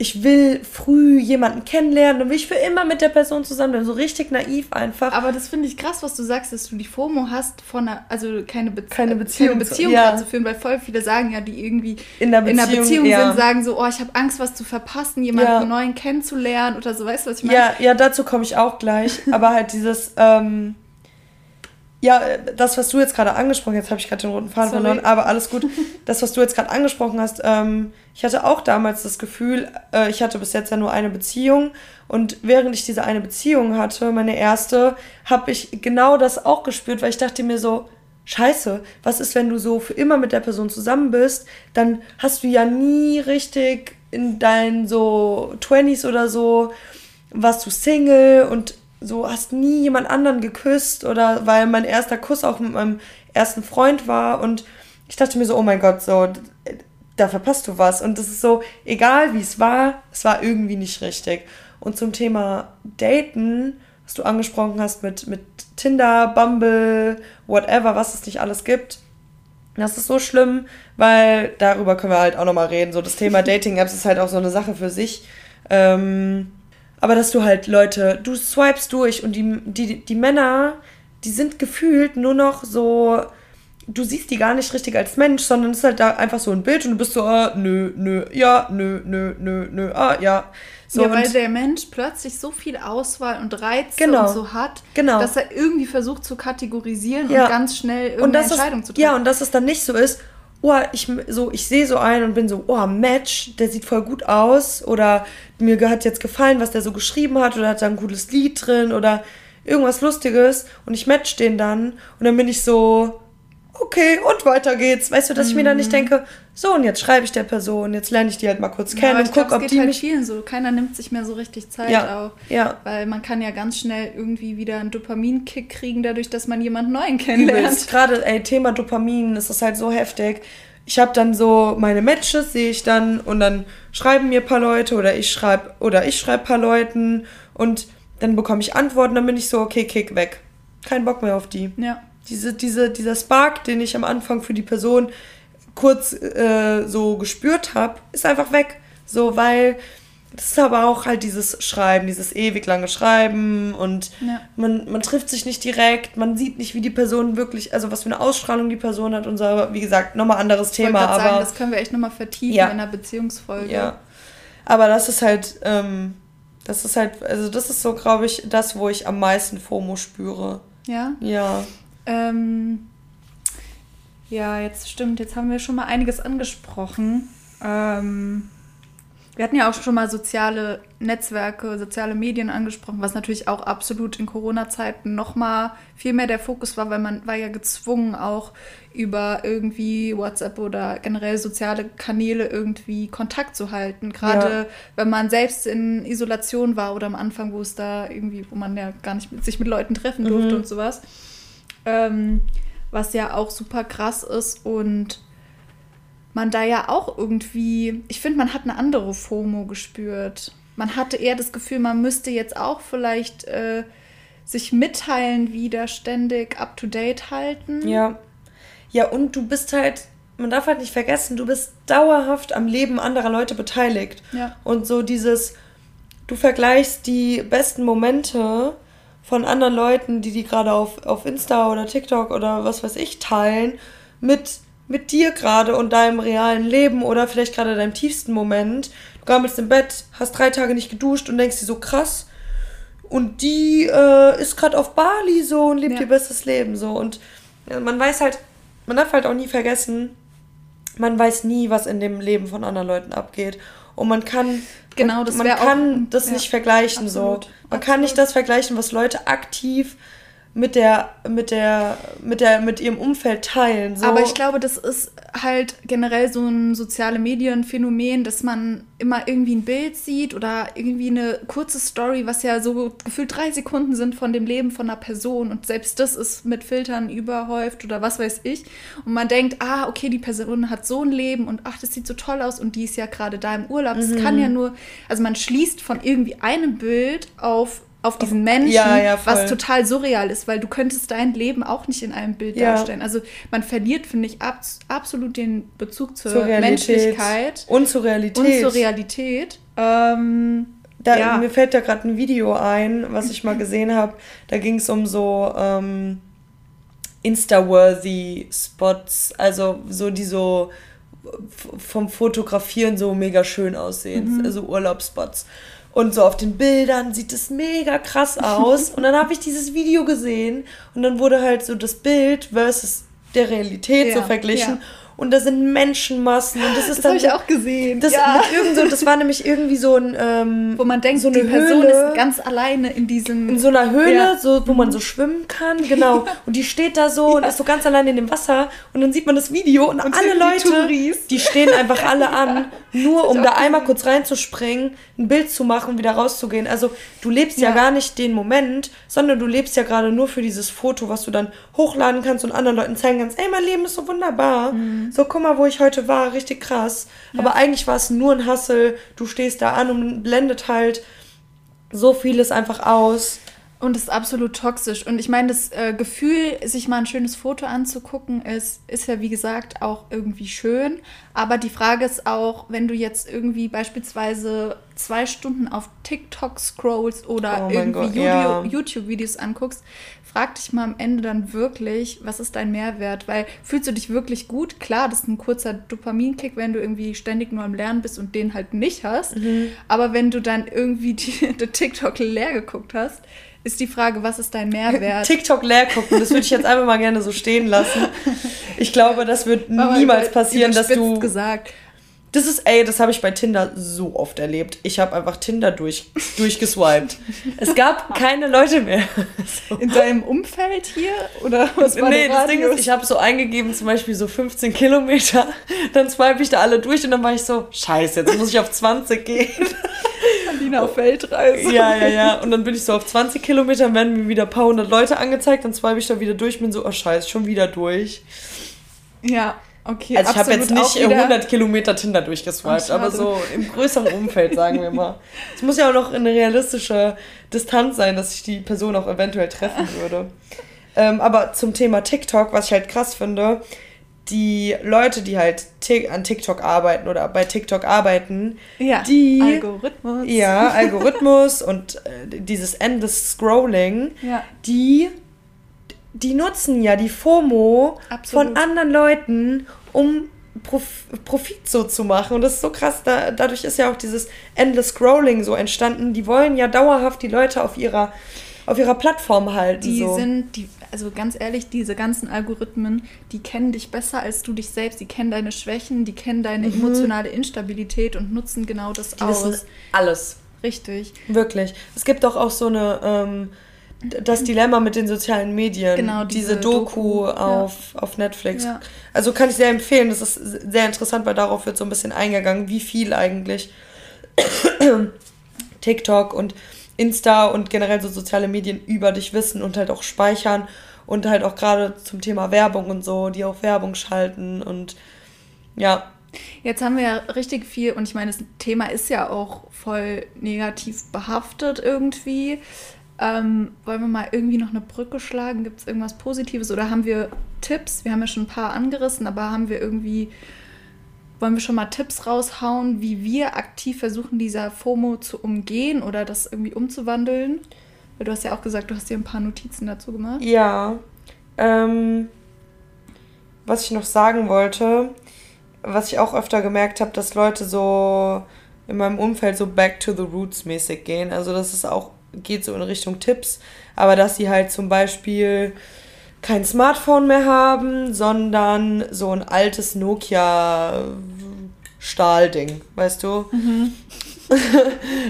ich will früh jemanden kennenlernen und will ich für immer mit der Person zusammen bleiben. So richtig naiv einfach. Aber das finde ich krass, was du sagst, dass du die FOMO hast, von einer, also keine, Be keine Beziehung, keine Beziehung zu, ja. zu führen, weil voll viele sagen ja, die irgendwie in, der Beziehung, in einer Beziehung ja. sind, sagen so, oh, ich habe Angst, was zu verpassen, jemanden ja. neuen kennenzulernen oder so, weißt du, was ich meine? Ja, ja, dazu komme ich auch gleich. aber halt dieses, ähm, ja, das, was du jetzt gerade angesprochen hast, jetzt habe ich gerade den roten Faden Sorry. verloren, aber alles gut. Das, was du jetzt gerade angesprochen hast, ähm, ich hatte auch damals das Gefühl, äh, ich hatte bis jetzt ja nur eine Beziehung und während ich diese eine Beziehung hatte, meine erste, habe ich genau das auch gespürt, weil ich dachte mir so, Scheiße, was ist, wenn du so für immer mit der Person zusammen bist, dann hast du ja nie richtig in deinen so 20s oder so, warst du Single und so hast nie jemand anderen geküsst oder weil mein erster Kuss auch mit meinem ersten Freund war und ich dachte mir so, oh mein Gott, so, da verpasst du was. Und das ist so, egal wie es war, es war irgendwie nicht richtig. Und zum Thema Daten, was du angesprochen hast mit, mit Tinder, Bumble, whatever, was es nicht alles gibt, das ist so schlimm, weil darüber können wir halt auch nochmal reden. So, das Thema Dating-Apps ist halt auch so eine Sache für sich. Ähm, aber dass du halt Leute, du swipest durch und die, die, die Männer, die sind gefühlt nur noch so, du siehst die gar nicht richtig als Mensch, sondern es ist halt da einfach so ein Bild und du bist so, ah, nö, nö, ja, nö, nö, nö, nö, ah, ja. So, ja, weil der Mensch plötzlich so viel Auswahl und Reize genau, und so hat, genau. dass er irgendwie versucht zu kategorisieren ja. und ganz schnell irgendeine Entscheidung ist, zu treffen. Ja, und dass es dann nicht so ist, oh, ich, so, ich sehe so einen und bin so, oh, Match, der sieht voll gut aus. Oder mir hat jetzt gefallen, was der so geschrieben hat oder hat da ein cooles Lied drin oder irgendwas Lustiges. Und ich match den dann. Und dann bin ich so, okay, und weiter geht's. Weißt du, dass ich mir dann nicht mhm. denke, so, und jetzt schreibe ich der Person, jetzt lerne ich die halt mal kurz ja, kennen und gucke, ob geht die halt mich... vielen so. Keiner nimmt sich mehr so richtig Zeit ja, auch. Ja. Weil man kann ja ganz schnell irgendwie wieder einen Dopaminkick kriegen, dadurch, dass man jemanden Neuen kennenlernt. Gerade, ey, Thema Dopamin, das ist halt so heftig. Ich habe dann so meine Matches, sehe ich dann, und dann schreiben mir ein paar Leute oder ich schreibe oder ich schreibe paar Leuten und dann bekomme ich Antworten, dann bin ich so, okay, kick weg. Kein Bock mehr auf die. Ja diese, diese, dieser Spark, den ich am Anfang für die Person kurz äh, so gespürt habe, ist einfach weg. So, weil das ist aber auch halt dieses Schreiben, dieses ewig lange Schreiben und ja. man, man trifft sich nicht direkt, man sieht nicht, wie die Person wirklich, also was für eine Ausstrahlung die Person hat und so, wie gesagt, nochmal anderes Thema. aber sagen, das können wir echt nochmal vertiefen ja. in einer Beziehungsfolge. Ja. Aber das ist halt, ähm, das ist halt, also das ist so, glaube ich, das, wo ich am meisten FOMO spüre. Ja? Ja. Ähm, ja, jetzt stimmt, jetzt haben wir schon mal einiges angesprochen. Ähm, wir hatten ja auch schon mal soziale Netzwerke, soziale Medien angesprochen, was natürlich auch absolut in Corona-Zeiten nochmal viel mehr der Fokus war, weil man war ja gezwungen, auch über irgendwie WhatsApp oder generell soziale Kanäle irgendwie Kontakt zu halten. Gerade ja. wenn man selbst in Isolation war oder am Anfang, wo es da irgendwie, wo man ja gar nicht mit, sich mit Leuten treffen durfte mhm. und sowas. Ähm, was ja auch super krass ist und man da ja auch irgendwie, ich finde, man hat eine andere FOMO gespürt. Man hatte eher das Gefühl, man müsste jetzt auch vielleicht äh, sich mitteilen, wieder ständig up to date halten. Ja. Ja, und du bist halt, man darf halt nicht vergessen, du bist dauerhaft am Leben anderer Leute beteiligt. Ja. Und so dieses, du vergleichst die besten Momente von anderen Leuten, die die gerade auf, auf Insta oder TikTok oder was weiß ich teilen, mit mit dir gerade und deinem realen Leben oder vielleicht gerade deinem tiefsten Moment. Du gammelst im Bett, hast drei Tage nicht geduscht und denkst dir so krass. Und die äh, ist gerade auf Bali so und lebt ja. ihr bestes Leben so. Und man weiß halt, man darf halt auch nie vergessen, man weiß nie, was in dem Leben von anderen Leuten abgeht. Und man kann, genau, das man kann auch, das ja, nicht vergleichen absolut, so. Man kann nicht das vergleichen, was Leute aktiv mit der, mit der, mit der, mit ihrem Umfeld teilen. So. Aber ich glaube, das ist halt generell so ein soziale Medienphänomen, dass man immer irgendwie ein Bild sieht oder irgendwie eine kurze Story, was ja so gefühlt drei Sekunden sind von dem Leben von einer Person und selbst das ist mit Filtern überhäuft oder was weiß ich. Und man denkt, ah, okay, die Person hat so ein Leben und ach, das sieht so toll aus und die ist ja gerade da im Urlaub. Es mhm. kann ja nur, also man schließt von irgendwie einem Bild auf auf diesen Menschen, ja, ja, was total surreal ist, weil du könntest dein Leben auch nicht in einem Bild ja. darstellen. Also man verliert, finde ich, ab, absolut den Bezug zur, zur Menschlichkeit. Und zur Realität. Und zur Realität. Ähm, da, Mir fällt da gerade ein Video ein, was ich mal gesehen habe. Da ging es um so ähm, Insta-worthy Spots, also so die so vom Fotografieren so mega schön aussehen, mhm. also Urlaubsspots. Und so auf den Bildern sieht es mega krass aus. und dann habe ich dieses Video gesehen und dann wurde halt so das Bild versus der Realität ja, so verglichen. Ja und da sind Menschenmassen und das ist das habe ich auch gesehen. Das, ja. so, das war nämlich irgendwie so ein ähm, wo man denkt, so eine die Person Höhle, ist ganz alleine in diesem in so einer Höhle, ja. so wo man so schwimmen kann, genau. Und die steht da so und ist so ganz alleine in dem Wasser und dann sieht man das Video und, und alle Leute, die, die, stehen einfach alle an, nur um da einmal kurz reinzuspringen, ein Bild zu machen und wieder rauszugehen. Also du lebst ja, gar nicht den Moment, sondern du lebst ja gerade nur für dieses Foto, was du dann hochladen kannst und anderen Leuten zeigen kannst. Ey, mein Leben ist so wunderbar. Mhm. So, guck mal, wo ich heute war, richtig krass. Ja. Aber eigentlich war es nur ein Hassel. Du stehst da an und blendet halt so vieles einfach aus. Und es ist absolut toxisch. Und ich meine, das äh, Gefühl, sich mal ein schönes Foto anzugucken, ist, ist ja wie gesagt auch irgendwie schön. Aber die Frage ist auch, wenn du jetzt irgendwie beispielsweise zwei Stunden auf TikTok scrollst oder oh irgendwie ja. YouTube-Videos anguckst, frag dich mal am Ende dann wirklich, was ist dein Mehrwert? Weil fühlst du dich wirklich gut? Klar, das ist ein kurzer Dopaminkick, wenn du irgendwie ständig nur am Lernen bist und den halt nicht hast. Mhm. Aber wenn du dann irgendwie die, die TikTok leer geguckt hast, ist die Frage, was ist dein Mehrwert? TikTok leer gucken, das würde ich jetzt einfach mal gerne so stehen lassen. Ich glaube, das wird niemals passieren, dass du. gesagt. Das ist, ey, das habe ich bei Tinder so oft erlebt. Ich habe einfach Tinder durch, durchgeswiped. es gab keine Leute mehr. so. In deinem Umfeld hier? Oder was war Nee, das Ding ist, ich habe so eingegeben, zum Beispiel so 15 Kilometer. Dann swipe ich da alle durch und dann war ich so, scheiße, jetzt muss ich auf 20 gehen. Alina auf Weltreise. Ja, ja, ja. Und dann bin ich so auf 20 Kilometern, werden mir wieder ein paar hundert Leute angezeigt, dann swipe ich da wieder durch, bin so, oh scheiße, schon wieder durch. Ja, Okay, also ich habe jetzt nicht 100 Kilometer Tinder durchgeswiped, aber so im größeren Umfeld, sagen wir mal. Es muss ja auch noch eine realistische Distanz sein, dass ich die Person auch eventuell treffen würde. ähm, aber zum Thema TikTok, was ich halt krass finde, die Leute, die halt an TikTok arbeiten oder bei TikTok arbeiten, ja, die Algorithmus. Ja, Algorithmus und äh, dieses endless Scrolling, ja. die die nutzen ja die FOMO Absolut. von anderen Leuten, um Prof Profit so zu machen. Und das ist so krass. Da, dadurch ist ja auch dieses Endless Scrolling so entstanden. Die wollen ja dauerhaft die Leute auf ihrer auf ihrer Plattform halten. Die so. sind, die, also ganz ehrlich, diese ganzen Algorithmen, die kennen dich besser als du dich selbst. Die kennen deine Schwächen, die kennen deine Mhm. emotionale Instabilität und nutzen genau das Die aus. wissen alles. Richtig. Wirklich. Es gibt doch auch so eine, ähm, das Dilemma mit den sozialen Medien. Genau, diese, diese Doku, Doku, ja. auf, auf Netflix. Ja. Also kann ich sehr empfehlen. Das ist sehr interessant, weil darauf wird so ein bisschen eingegangen, wie viel eigentlich TikTok und Insta und generell so soziale Medien über dich wissen und halt auch speichern und halt auch gerade zum Thema Werbung und so, die auch Werbung schalten und ja, Jetzt haben wir ja richtig viel, und ich meine, das Thema ist ja auch voll negativ behaftet irgendwie. Ähm, wollen wir mal irgendwie noch eine Brücke schlagen? Gibt es irgendwas Positives oder haben wir Tipps? Wir haben ja schon ein paar angerissen, aber haben wir irgendwie, wollen wir schon mal Tipps raushauen, wie wir aktiv versuchen, dieser FOMO zu umgehen oder das irgendwie umzuwandeln? Weil du hast ja auch gesagt, du hast dir ein paar Notizen dazu gemacht. Ja. Ähm, was ich noch sagen wollte, was ich auch öfter gemerkt habe, dass Leute so in meinem Umfeld so back to the roots mäßig gehen. Also dass es auch geht so in Richtung Tipps, aber dass sie halt zum Beispiel kein Smartphone mehr haben, sondern so ein altes Nokia Stahlding, weißt du?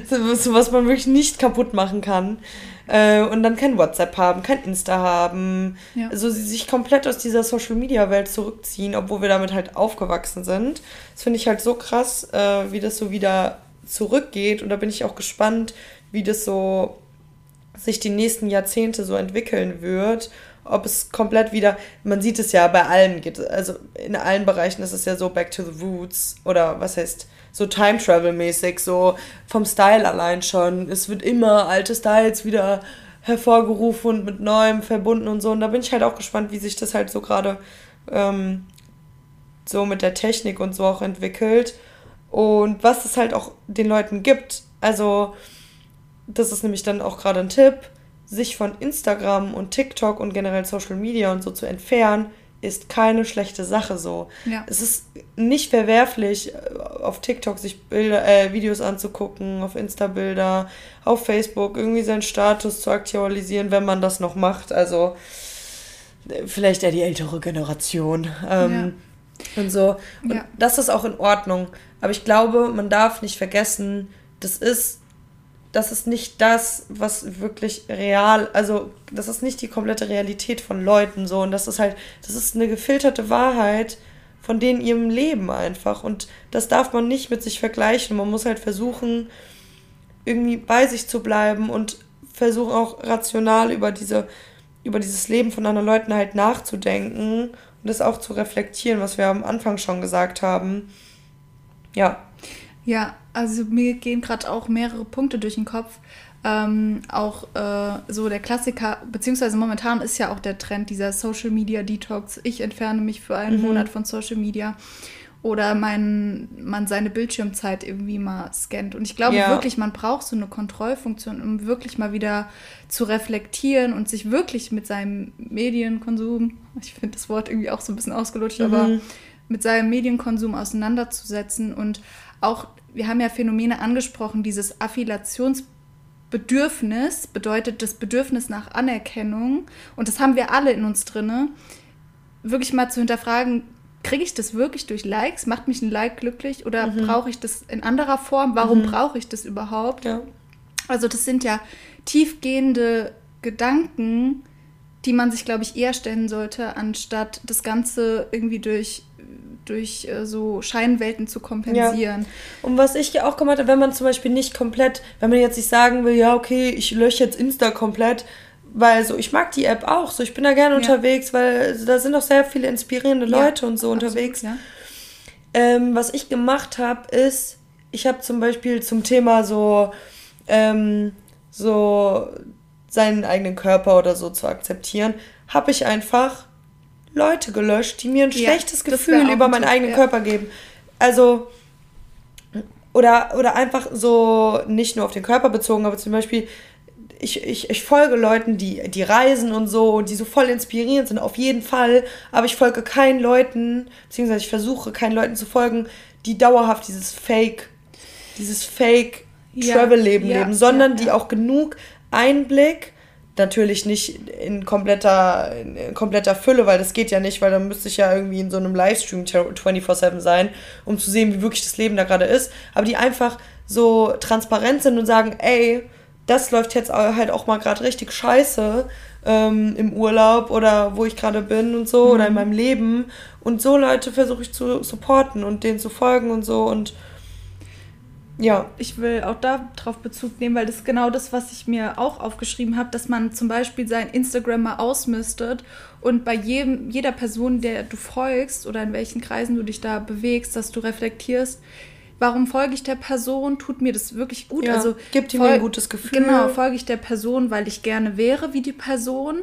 so, so was man wirklich nicht kaputt machen kann. Äh, und dann kein WhatsApp haben, kein Insta haben. Ja. Also sie sich komplett aus dieser Social Media Welt zurückziehen, obwohl wir damit halt aufgewachsen sind. Das finde ich halt so krass, äh, wie das so wieder zurückgeht. Und da bin ich auch gespannt, wie das so sich die nächsten Jahrzehnte so entwickeln wird. Ob es komplett wieder, man sieht es ja bei allen, also in allen Bereichen ist es ja so back to the roots oder was heißt so Time Travel mäßig, so vom Style allein schon. Es wird immer alte Styles wieder hervorgerufen und mit neuem verbunden und so. Und da bin ich halt auch gespannt, wie sich das halt so gerade ähm, so mit der Technik und so auch entwickelt. Und was es halt auch den Leuten gibt. Also, das ist nämlich dann auch gerade ein Tipp, sich von Instagram und TikTok und generell Social Media und so zu entfernen, ist keine schlechte Sache so. Ja. Es ist nicht verwerflich, äh, auf TikTok sich Bilder, äh, Videos anzugucken, auf Insta-Bilder, auf Facebook irgendwie seinen Status zu aktualisieren, wenn man das noch macht. Also äh, vielleicht eher die ältere Generation. Ähm, Und so. Und Ja. das ist auch in Ordnung. Aber ich glaube, man darf nicht vergessen, das ist, das ist nicht das, was wirklich real, also das ist nicht die komplette Realität von Leuten so. Und das ist halt, das ist eine gefilterte Wahrheit von denen ihrem Leben einfach. Und das darf man nicht mit sich vergleichen. Man muss halt versuchen, irgendwie bei sich zu bleiben und versuchen auch rational über diese, über dieses Leben von anderen Leuten halt nachzudenken und das auch zu reflektieren, was wir am Anfang schon gesagt haben. Ja. Ja, also mir gehen gerade auch mehrere Punkte durch den Kopf. Ähm, auch äh, so der Klassiker, beziehungsweise momentan ist ja auch der Trend dieser Social Media Detox. Ich entferne mich für einen Mhm. Monat von Social Media. Oder mein, man seine Bildschirmzeit irgendwie mal scannt. Und ich glaube Ja. wirklich, man braucht so eine Kontrollfunktion, um wirklich mal wieder zu reflektieren und sich wirklich mit seinem Medienkonsum, ich finde das Wort irgendwie auch so ein bisschen ausgelutscht, aber Mhm. mit seinem Medienkonsum auseinanderzusetzen und auch, wir haben ja Phänomene angesprochen, dieses Affiliationsbedürfnis bedeutet das Bedürfnis nach Anerkennung und das haben wir alle in uns drinne, wirklich mal zu hinterfragen, kriege ich das wirklich durch Likes? Macht mich ein Like glücklich oder brauche ich das in anderer Form? Warum brauche ich das überhaupt? Ja. Also das sind ja tiefgehende Gedanken, die man sich, glaube ich, eher stellen sollte, anstatt das Ganze irgendwie durch, durch äh, so Scheinwelten zu kompensieren. Und was ich ja auch gemacht habe, wenn man zum Beispiel nicht komplett, wenn man jetzt nicht sagen will, ja, okay, ich lösche jetzt Insta komplett, weil so, ich mag die App auch, so, ich bin da gerne Ja. unterwegs, weil da sind auch sehr viele inspirierende Ja, Leute und so absolut, unterwegs. Ja. Ähm, was ich gemacht habe, ist, ich habe zum Beispiel zum Thema so, ähm, so seinen eigenen Körper oder so zu akzeptieren, habe ich einfach Leute gelöscht, die mir ein Ja, schlechtes Gefühl über ein meinen eigenen ja. Körper geben. Also, oder, oder einfach so nicht nur auf den Körper bezogen, aber zum Beispiel, ich, ich, ich folge Leuten, die, die reisen und so und die so voll inspirierend sind, auf jeden Fall. Aber ich folge keinen Leuten, beziehungsweise ich versuche keinen Leuten zu folgen, die dauerhaft dieses Fake, dieses Fake Travel-Leben ja, leben, sondern die auch genug Einblick natürlich nicht in kompletter, in kompletter Fülle, weil das geht ja nicht, weil dann müsste ich ja irgendwie in so einem Livestream 24-7 sein, um zu sehen, wie wirklich das Leben da gerade ist. Aber die einfach so transparent sind und sagen, ey, das läuft jetzt halt auch mal gerade richtig scheiße ähm, im Urlaub oder wo ich gerade bin und so mhm. oder in meinem Leben. Und so Leute versuche ich zu supporten und denen zu folgen und so und ja. Ich will auch darauf Bezug nehmen, weil das ist genau das, was ich mir auch aufgeschrieben habe, dass man zum Beispiel sein Instagram mal ausmistet und bei jedem, jeder Person, der du folgst oder in welchen Kreisen du dich da bewegst, dass du reflektierst, warum folge ich der Person? Tut mir das wirklich gut? Ja, also gibt mir ein gutes Gefühl. Genau, folge ich der Person, weil ich gerne wäre wie die Person.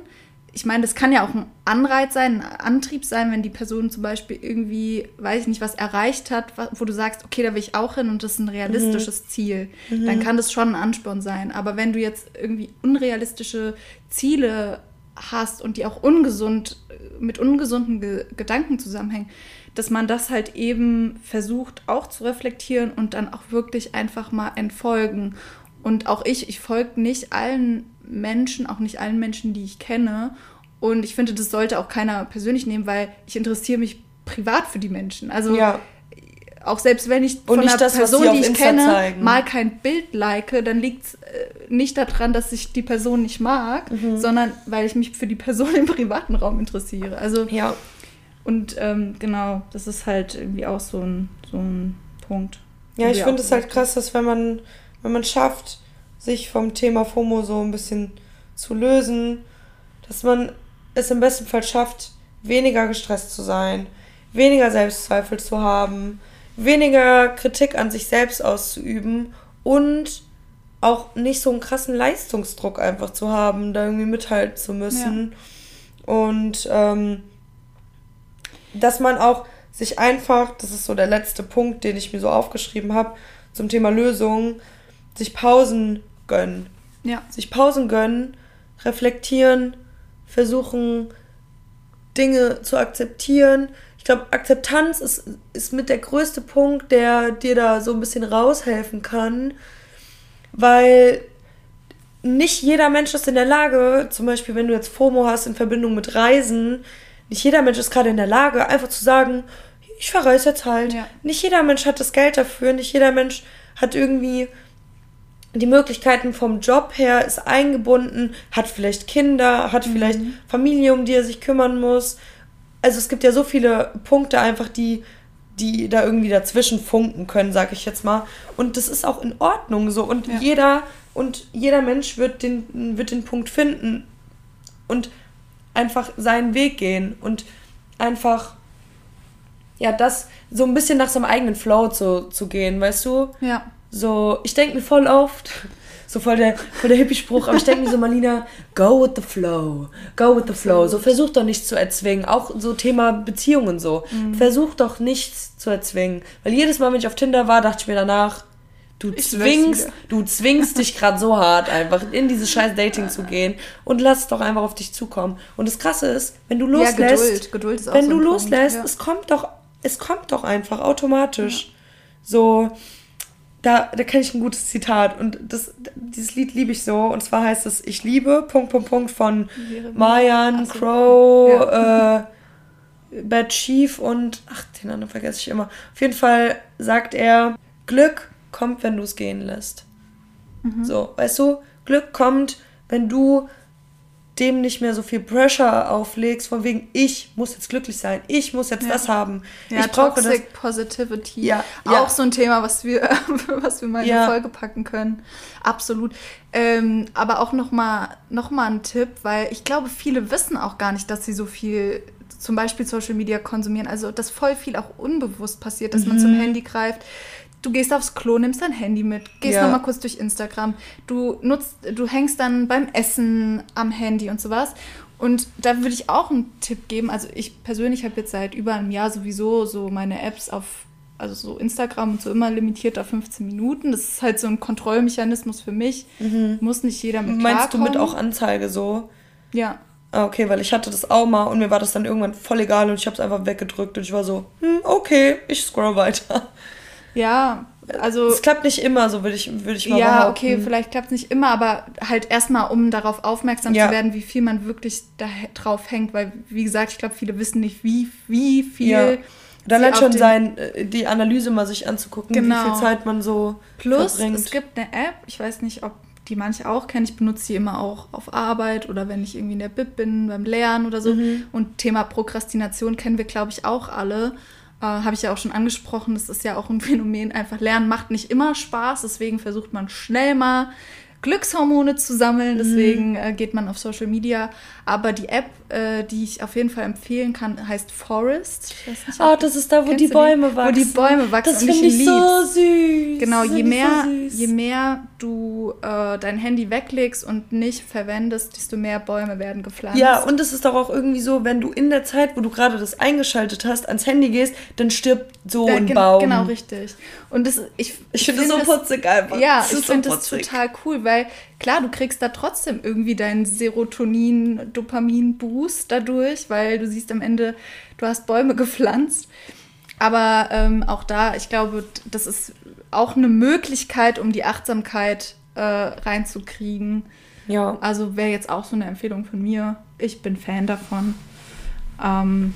Ich meine, das kann ja auch ein Anreiz sein, ein Antrieb sein, wenn die Person zum Beispiel irgendwie, weiß ich nicht, was erreicht hat, wo du sagst, okay, da will ich auch hin und das ist ein realistisches mhm. Ziel. Mhm. Dann kann das schon ein Ansporn sein. Aber wenn du jetzt irgendwie unrealistische Ziele hast und die auch ungesund, mit ungesunden Ge Gedanken zusammenhängen, dass man das halt eben versucht auch zu reflektieren und dann auch wirklich einfach mal entfolgen. Und auch ich, ich folge nicht allen Menschen, auch nicht allen Menschen, die ich kenne. Und ich finde, das sollte auch keiner persönlich nehmen, weil ich interessiere mich privat für die Menschen. Also ja. auch selbst wenn ich von einer das, Person, die ich Insta kenne, zeigen. mal kein Bild like, dann liegt es äh, nicht daran, dass ich die Person nicht mag, mhm. sondern weil ich mich für die Person im privaten Raum interessiere. Also ja. Und ähm, genau, das ist halt irgendwie auch so ein, so ein Punkt. Ja, ich finde es halt krass, dass wenn man, wenn man schafft, sich vom Thema FOMO so ein bisschen zu lösen, dass man es im besten Fall schafft, weniger gestresst zu sein, weniger Selbstzweifel zu haben, weniger Kritik an sich selbst auszuüben und auch nicht so einen krassen Leistungsdruck einfach zu haben, da irgendwie mithalten zu müssen. Ja. Und ähm, dass man auch sich einfach, das ist so der letzte Punkt, den ich mir so aufgeschrieben habe, zum Thema Lösung, sich Pausen gönnen. Ja. Sich Pausen gönnen, reflektieren, versuchen, Dinge zu akzeptieren. Ich glaube, Akzeptanz ist, ist mit der größte Punkt, der dir da so ein bisschen raushelfen kann, weil nicht jeder Mensch ist in der Lage, zum Beispiel, wenn du jetzt FOMO hast in Verbindung mit Reisen, nicht jeder Mensch ist gerade in der Lage, einfach zu sagen, ich verreise jetzt halt. Ja. Nicht jeder Mensch hat das Geld dafür, nicht jeder Mensch hat irgendwie die Möglichkeiten vom Job her, ist eingebunden, hat vielleicht Kinder, hat mhm. vielleicht Familie, um die er sich kümmern muss. Also es gibt ja so viele Punkte einfach, die, die da irgendwie dazwischen funken können, sag ich jetzt mal. Und das ist auch in Ordnung so. Und ja. jeder und jeder Mensch wird den, wird den Punkt finden. Und einfach seinen Weg gehen und einfach, ja, das so ein bisschen nach seinem eigenen Flow zu, zu gehen, weißt du? Ja. So, ich denke mir voll oft, so voll der, voll der Hippie-Spruch, aber ich denke mir so, Marlina, go with the flow, go with the flow. So, versuch doch nichts zu erzwingen. Auch so Thema Beziehungen so. Mhm. Versuch doch nichts zu erzwingen. Weil jedes Mal, wenn ich auf Tinder war, dachte ich mir danach, Du zwingst, du zwingst dich gerade so hart, einfach in dieses scheiß Dating zu gehen und lass es doch einfach auf dich zukommen. Und das Krasse ist, wenn du loslässt, ja, Geduld. Geduld ist auch wenn so du loslässt, ja. es kommt doch, es kommt doch einfach automatisch. Ja. So, da, da kenne ich ein gutes Zitat und das, dieses Lied liebe ich so und zwar heißt es Ich liebe, Punkt, Punkt, Punkt von Mayan, so. Crow, ja. äh, Bad Chief und, ach, den anderen vergesse ich immer. Auf jeden Fall sagt er, Glück kommt, wenn du es gehen lässt. Mhm. So, weißt du, Glück kommt, wenn du dem nicht mehr so viel Pressure auflegst, von wegen, ich muss jetzt glücklich sein, ich muss jetzt ja. das haben. Ja, ich brauche Toxic das. Positivity. Ja, auch ja. so ein Thema, was wir, was wir mal in die Folge packen können. Absolut. Ähm, aber auch nochmal noch mal ein Tipp, weil ich glaube, viele wissen auch gar nicht, dass sie so viel zum Beispiel Social Media konsumieren. Also, dass voll viel auch unbewusst passiert, dass mhm. man zum Handy greift du gehst aufs Klo, nimmst dein Handy mit, gehst ja. nochmal kurz durch Instagram, du nutzt, du hängst dann beim Essen am Handy und sowas. Und da würde ich auch einen Tipp geben. Also ich persönlich habe jetzt seit über einem Jahr sowieso so meine Apps auf, also so Instagram und so immer limitiert auf 15 Minuten. Das ist halt so ein Kontrollmechanismus für mich. Mhm. Muss nicht jeder mit Meinst klarkommen. du mit auch Anzeige so? Ja. Ah, okay, weil ich hatte das auch mal und mir war das dann irgendwann voll egal und ich habe es einfach weggedrückt und ich war so, hm, okay, ich scroll weiter. Ja, Also, es klappt nicht immer, so würde ich, würd ich mal ja, behaupten. okay, vielleicht klappt es nicht immer, aber halt erstmal, um darauf aufmerksam Ja. zu werden, wie viel man wirklich da drauf hängt, weil, wie gesagt, ich glaube, viele wissen nicht, wie, wie viel. Ja. Allein auf schon sein, äh, die Analyse mal sich anzugucken, Genau. wie viel Zeit man so Plus, verbringt. es gibt eine App, ich weiß nicht, ob die manche auch kennen, ich benutze die immer auch auf Arbeit oder wenn ich irgendwie in der Bib bin, beim Lernen oder so. Mhm. Und Thema Prokrastination kennen wir, glaube ich, auch alle. Äh, Habe ich ja auch schon angesprochen, das ist ja auch ein Phänomen. Einfach Lernen macht nicht immer Spaß, deswegen versucht man schnell mal Glückshormone zu Mhm. sammeln, deswegen äh, geht man auf Social Media. Aber die App, äh, die ich auf jeden Fall empfehlen kann, heißt Forest. Ich nicht, du- das ist da, wo die Bäume wachsen. Wo die Bäume wachsen. Das finde ich so lieb's. süß. Genau, Das je find ich mehr, so je mehr du äh, dein Handy weglegst und nicht verwendest, desto mehr Bäume werden gepflanzt. Ja, und es ist doch auch irgendwie so, wenn du in der Zeit, wo du gerade das eingeschaltet hast, ans Handy gehst, dann stirbt so Ja, ein gen- Baum. Genau, richtig. Und das, ich, Ich finde es so putzig einfach. Ja, Das ich ist so finde das total cool, weil klar, du kriegst da trotzdem irgendwie deinen Serotonin, Dopamin-Boost dadurch, weil du siehst am Ende, du hast Bäume gepflanzt. Aber ähm, auch da, ich glaube, das ist auch eine Möglichkeit, um die Achtsamkeit äh, reinzukriegen. Ja. Also wäre jetzt auch so eine Empfehlung von mir. Ich bin Fan davon. Ähm,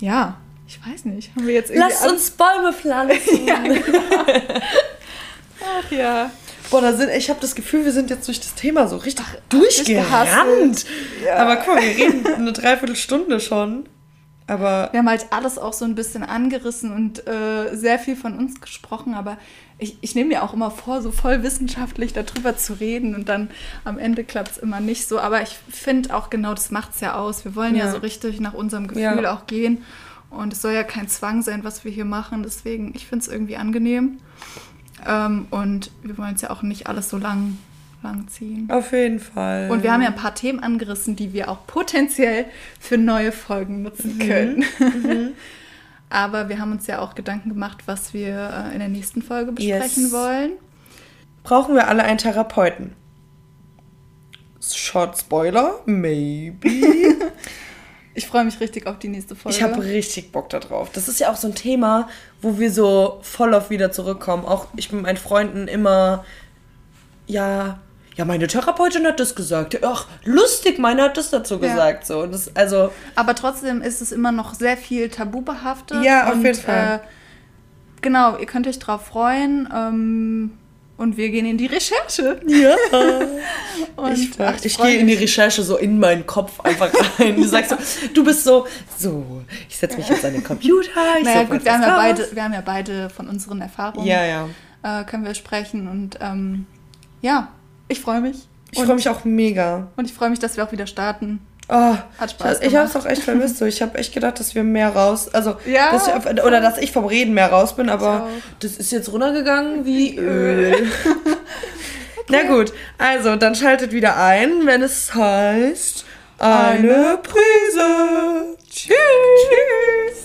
ja, ich weiß nicht. Haben wir jetzt irgendwie Lass uns Bäume pflanzen. Ach ja. Boah, da sind, ich habe das Gefühl, wir sind jetzt durch das Thema so richtig durchgerannt. Ja. Aber guck mal, wir reden eine Dreiviertelstunde schon. Aber Wir haben halt alles auch so ein bisschen angerissen und äh, sehr viel von uns gesprochen, aber ich, ich nehme mir auch immer vor, so voll wissenschaftlich darüber zu reden und dann am Ende klappt es immer nicht so. Aber ich finde auch genau, das macht es ja aus. Wir wollen ja. Ja. so richtig nach unserem Gefühl Ja. auch gehen und es soll ja kein Zwang sein, was wir hier machen. Deswegen, ich finde es irgendwie angenehm. Ähm, und wir wollen es ja auch nicht alles so lang, lang ziehen. auf jeden Fall. Und wir haben ja ein paar Themen angerissen, die wir auch potenziell für neue Folgen nutzen können. Aber wir haben uns ja auch Gedanken gemacht, was wir äh, in der nächsten Folge besprechen Yes. wollen. Brauchen wir alle einen Therapeuten? Short Spoiler, maybe. Ich freue mich richtig auf die nächste Folge. Ich habe richtig Bock darauf. Das ist ja auch so ein Thema, wo wir so voll auf wieder zurückkommen. Auch ich mit meinen Freunden immer, ja, ja, meine Therapeutin hat das gesagt. Ach, lustig, meine hat das dazu Ja. gesagt. So, und das, also, Aber trotzdem ist es immer noch sehr viel tabu behaftet. Ja, auf und, jeden Fall. Äh, genau, ihr könnt euch drauf freuen. Ähm, und wir gehen in die Recherche. ja. Ich, ach, ich gehe in die. Recherche so in meinen Kopf einfach rein. Du sagst so, du bist so, so, ich setze mich jetzt an den Computer. Ich Naja, gut, wir haben, ja beide, wir haben ja beide von unseren Erfahrungen Ja, ja. äh, können wir sprechen. Und ähm, ja, ich freue mich. Ich freue mich auch mega. Und ich freue mich, dass wir auch wieder starten. Oh, Hat Spaß ich habe es auch echt vermisst. So. Ich habe echt gedacht, dass wir mehr raus, also Ja, dass wir, oder dass ich vom Reden mehr raus bin, aber das ist jetzt runtergegangen wie Öl. Na gut, also dann schaltet wieder ein, wenn es heißt eine Prise. Tschüss. Tschüss.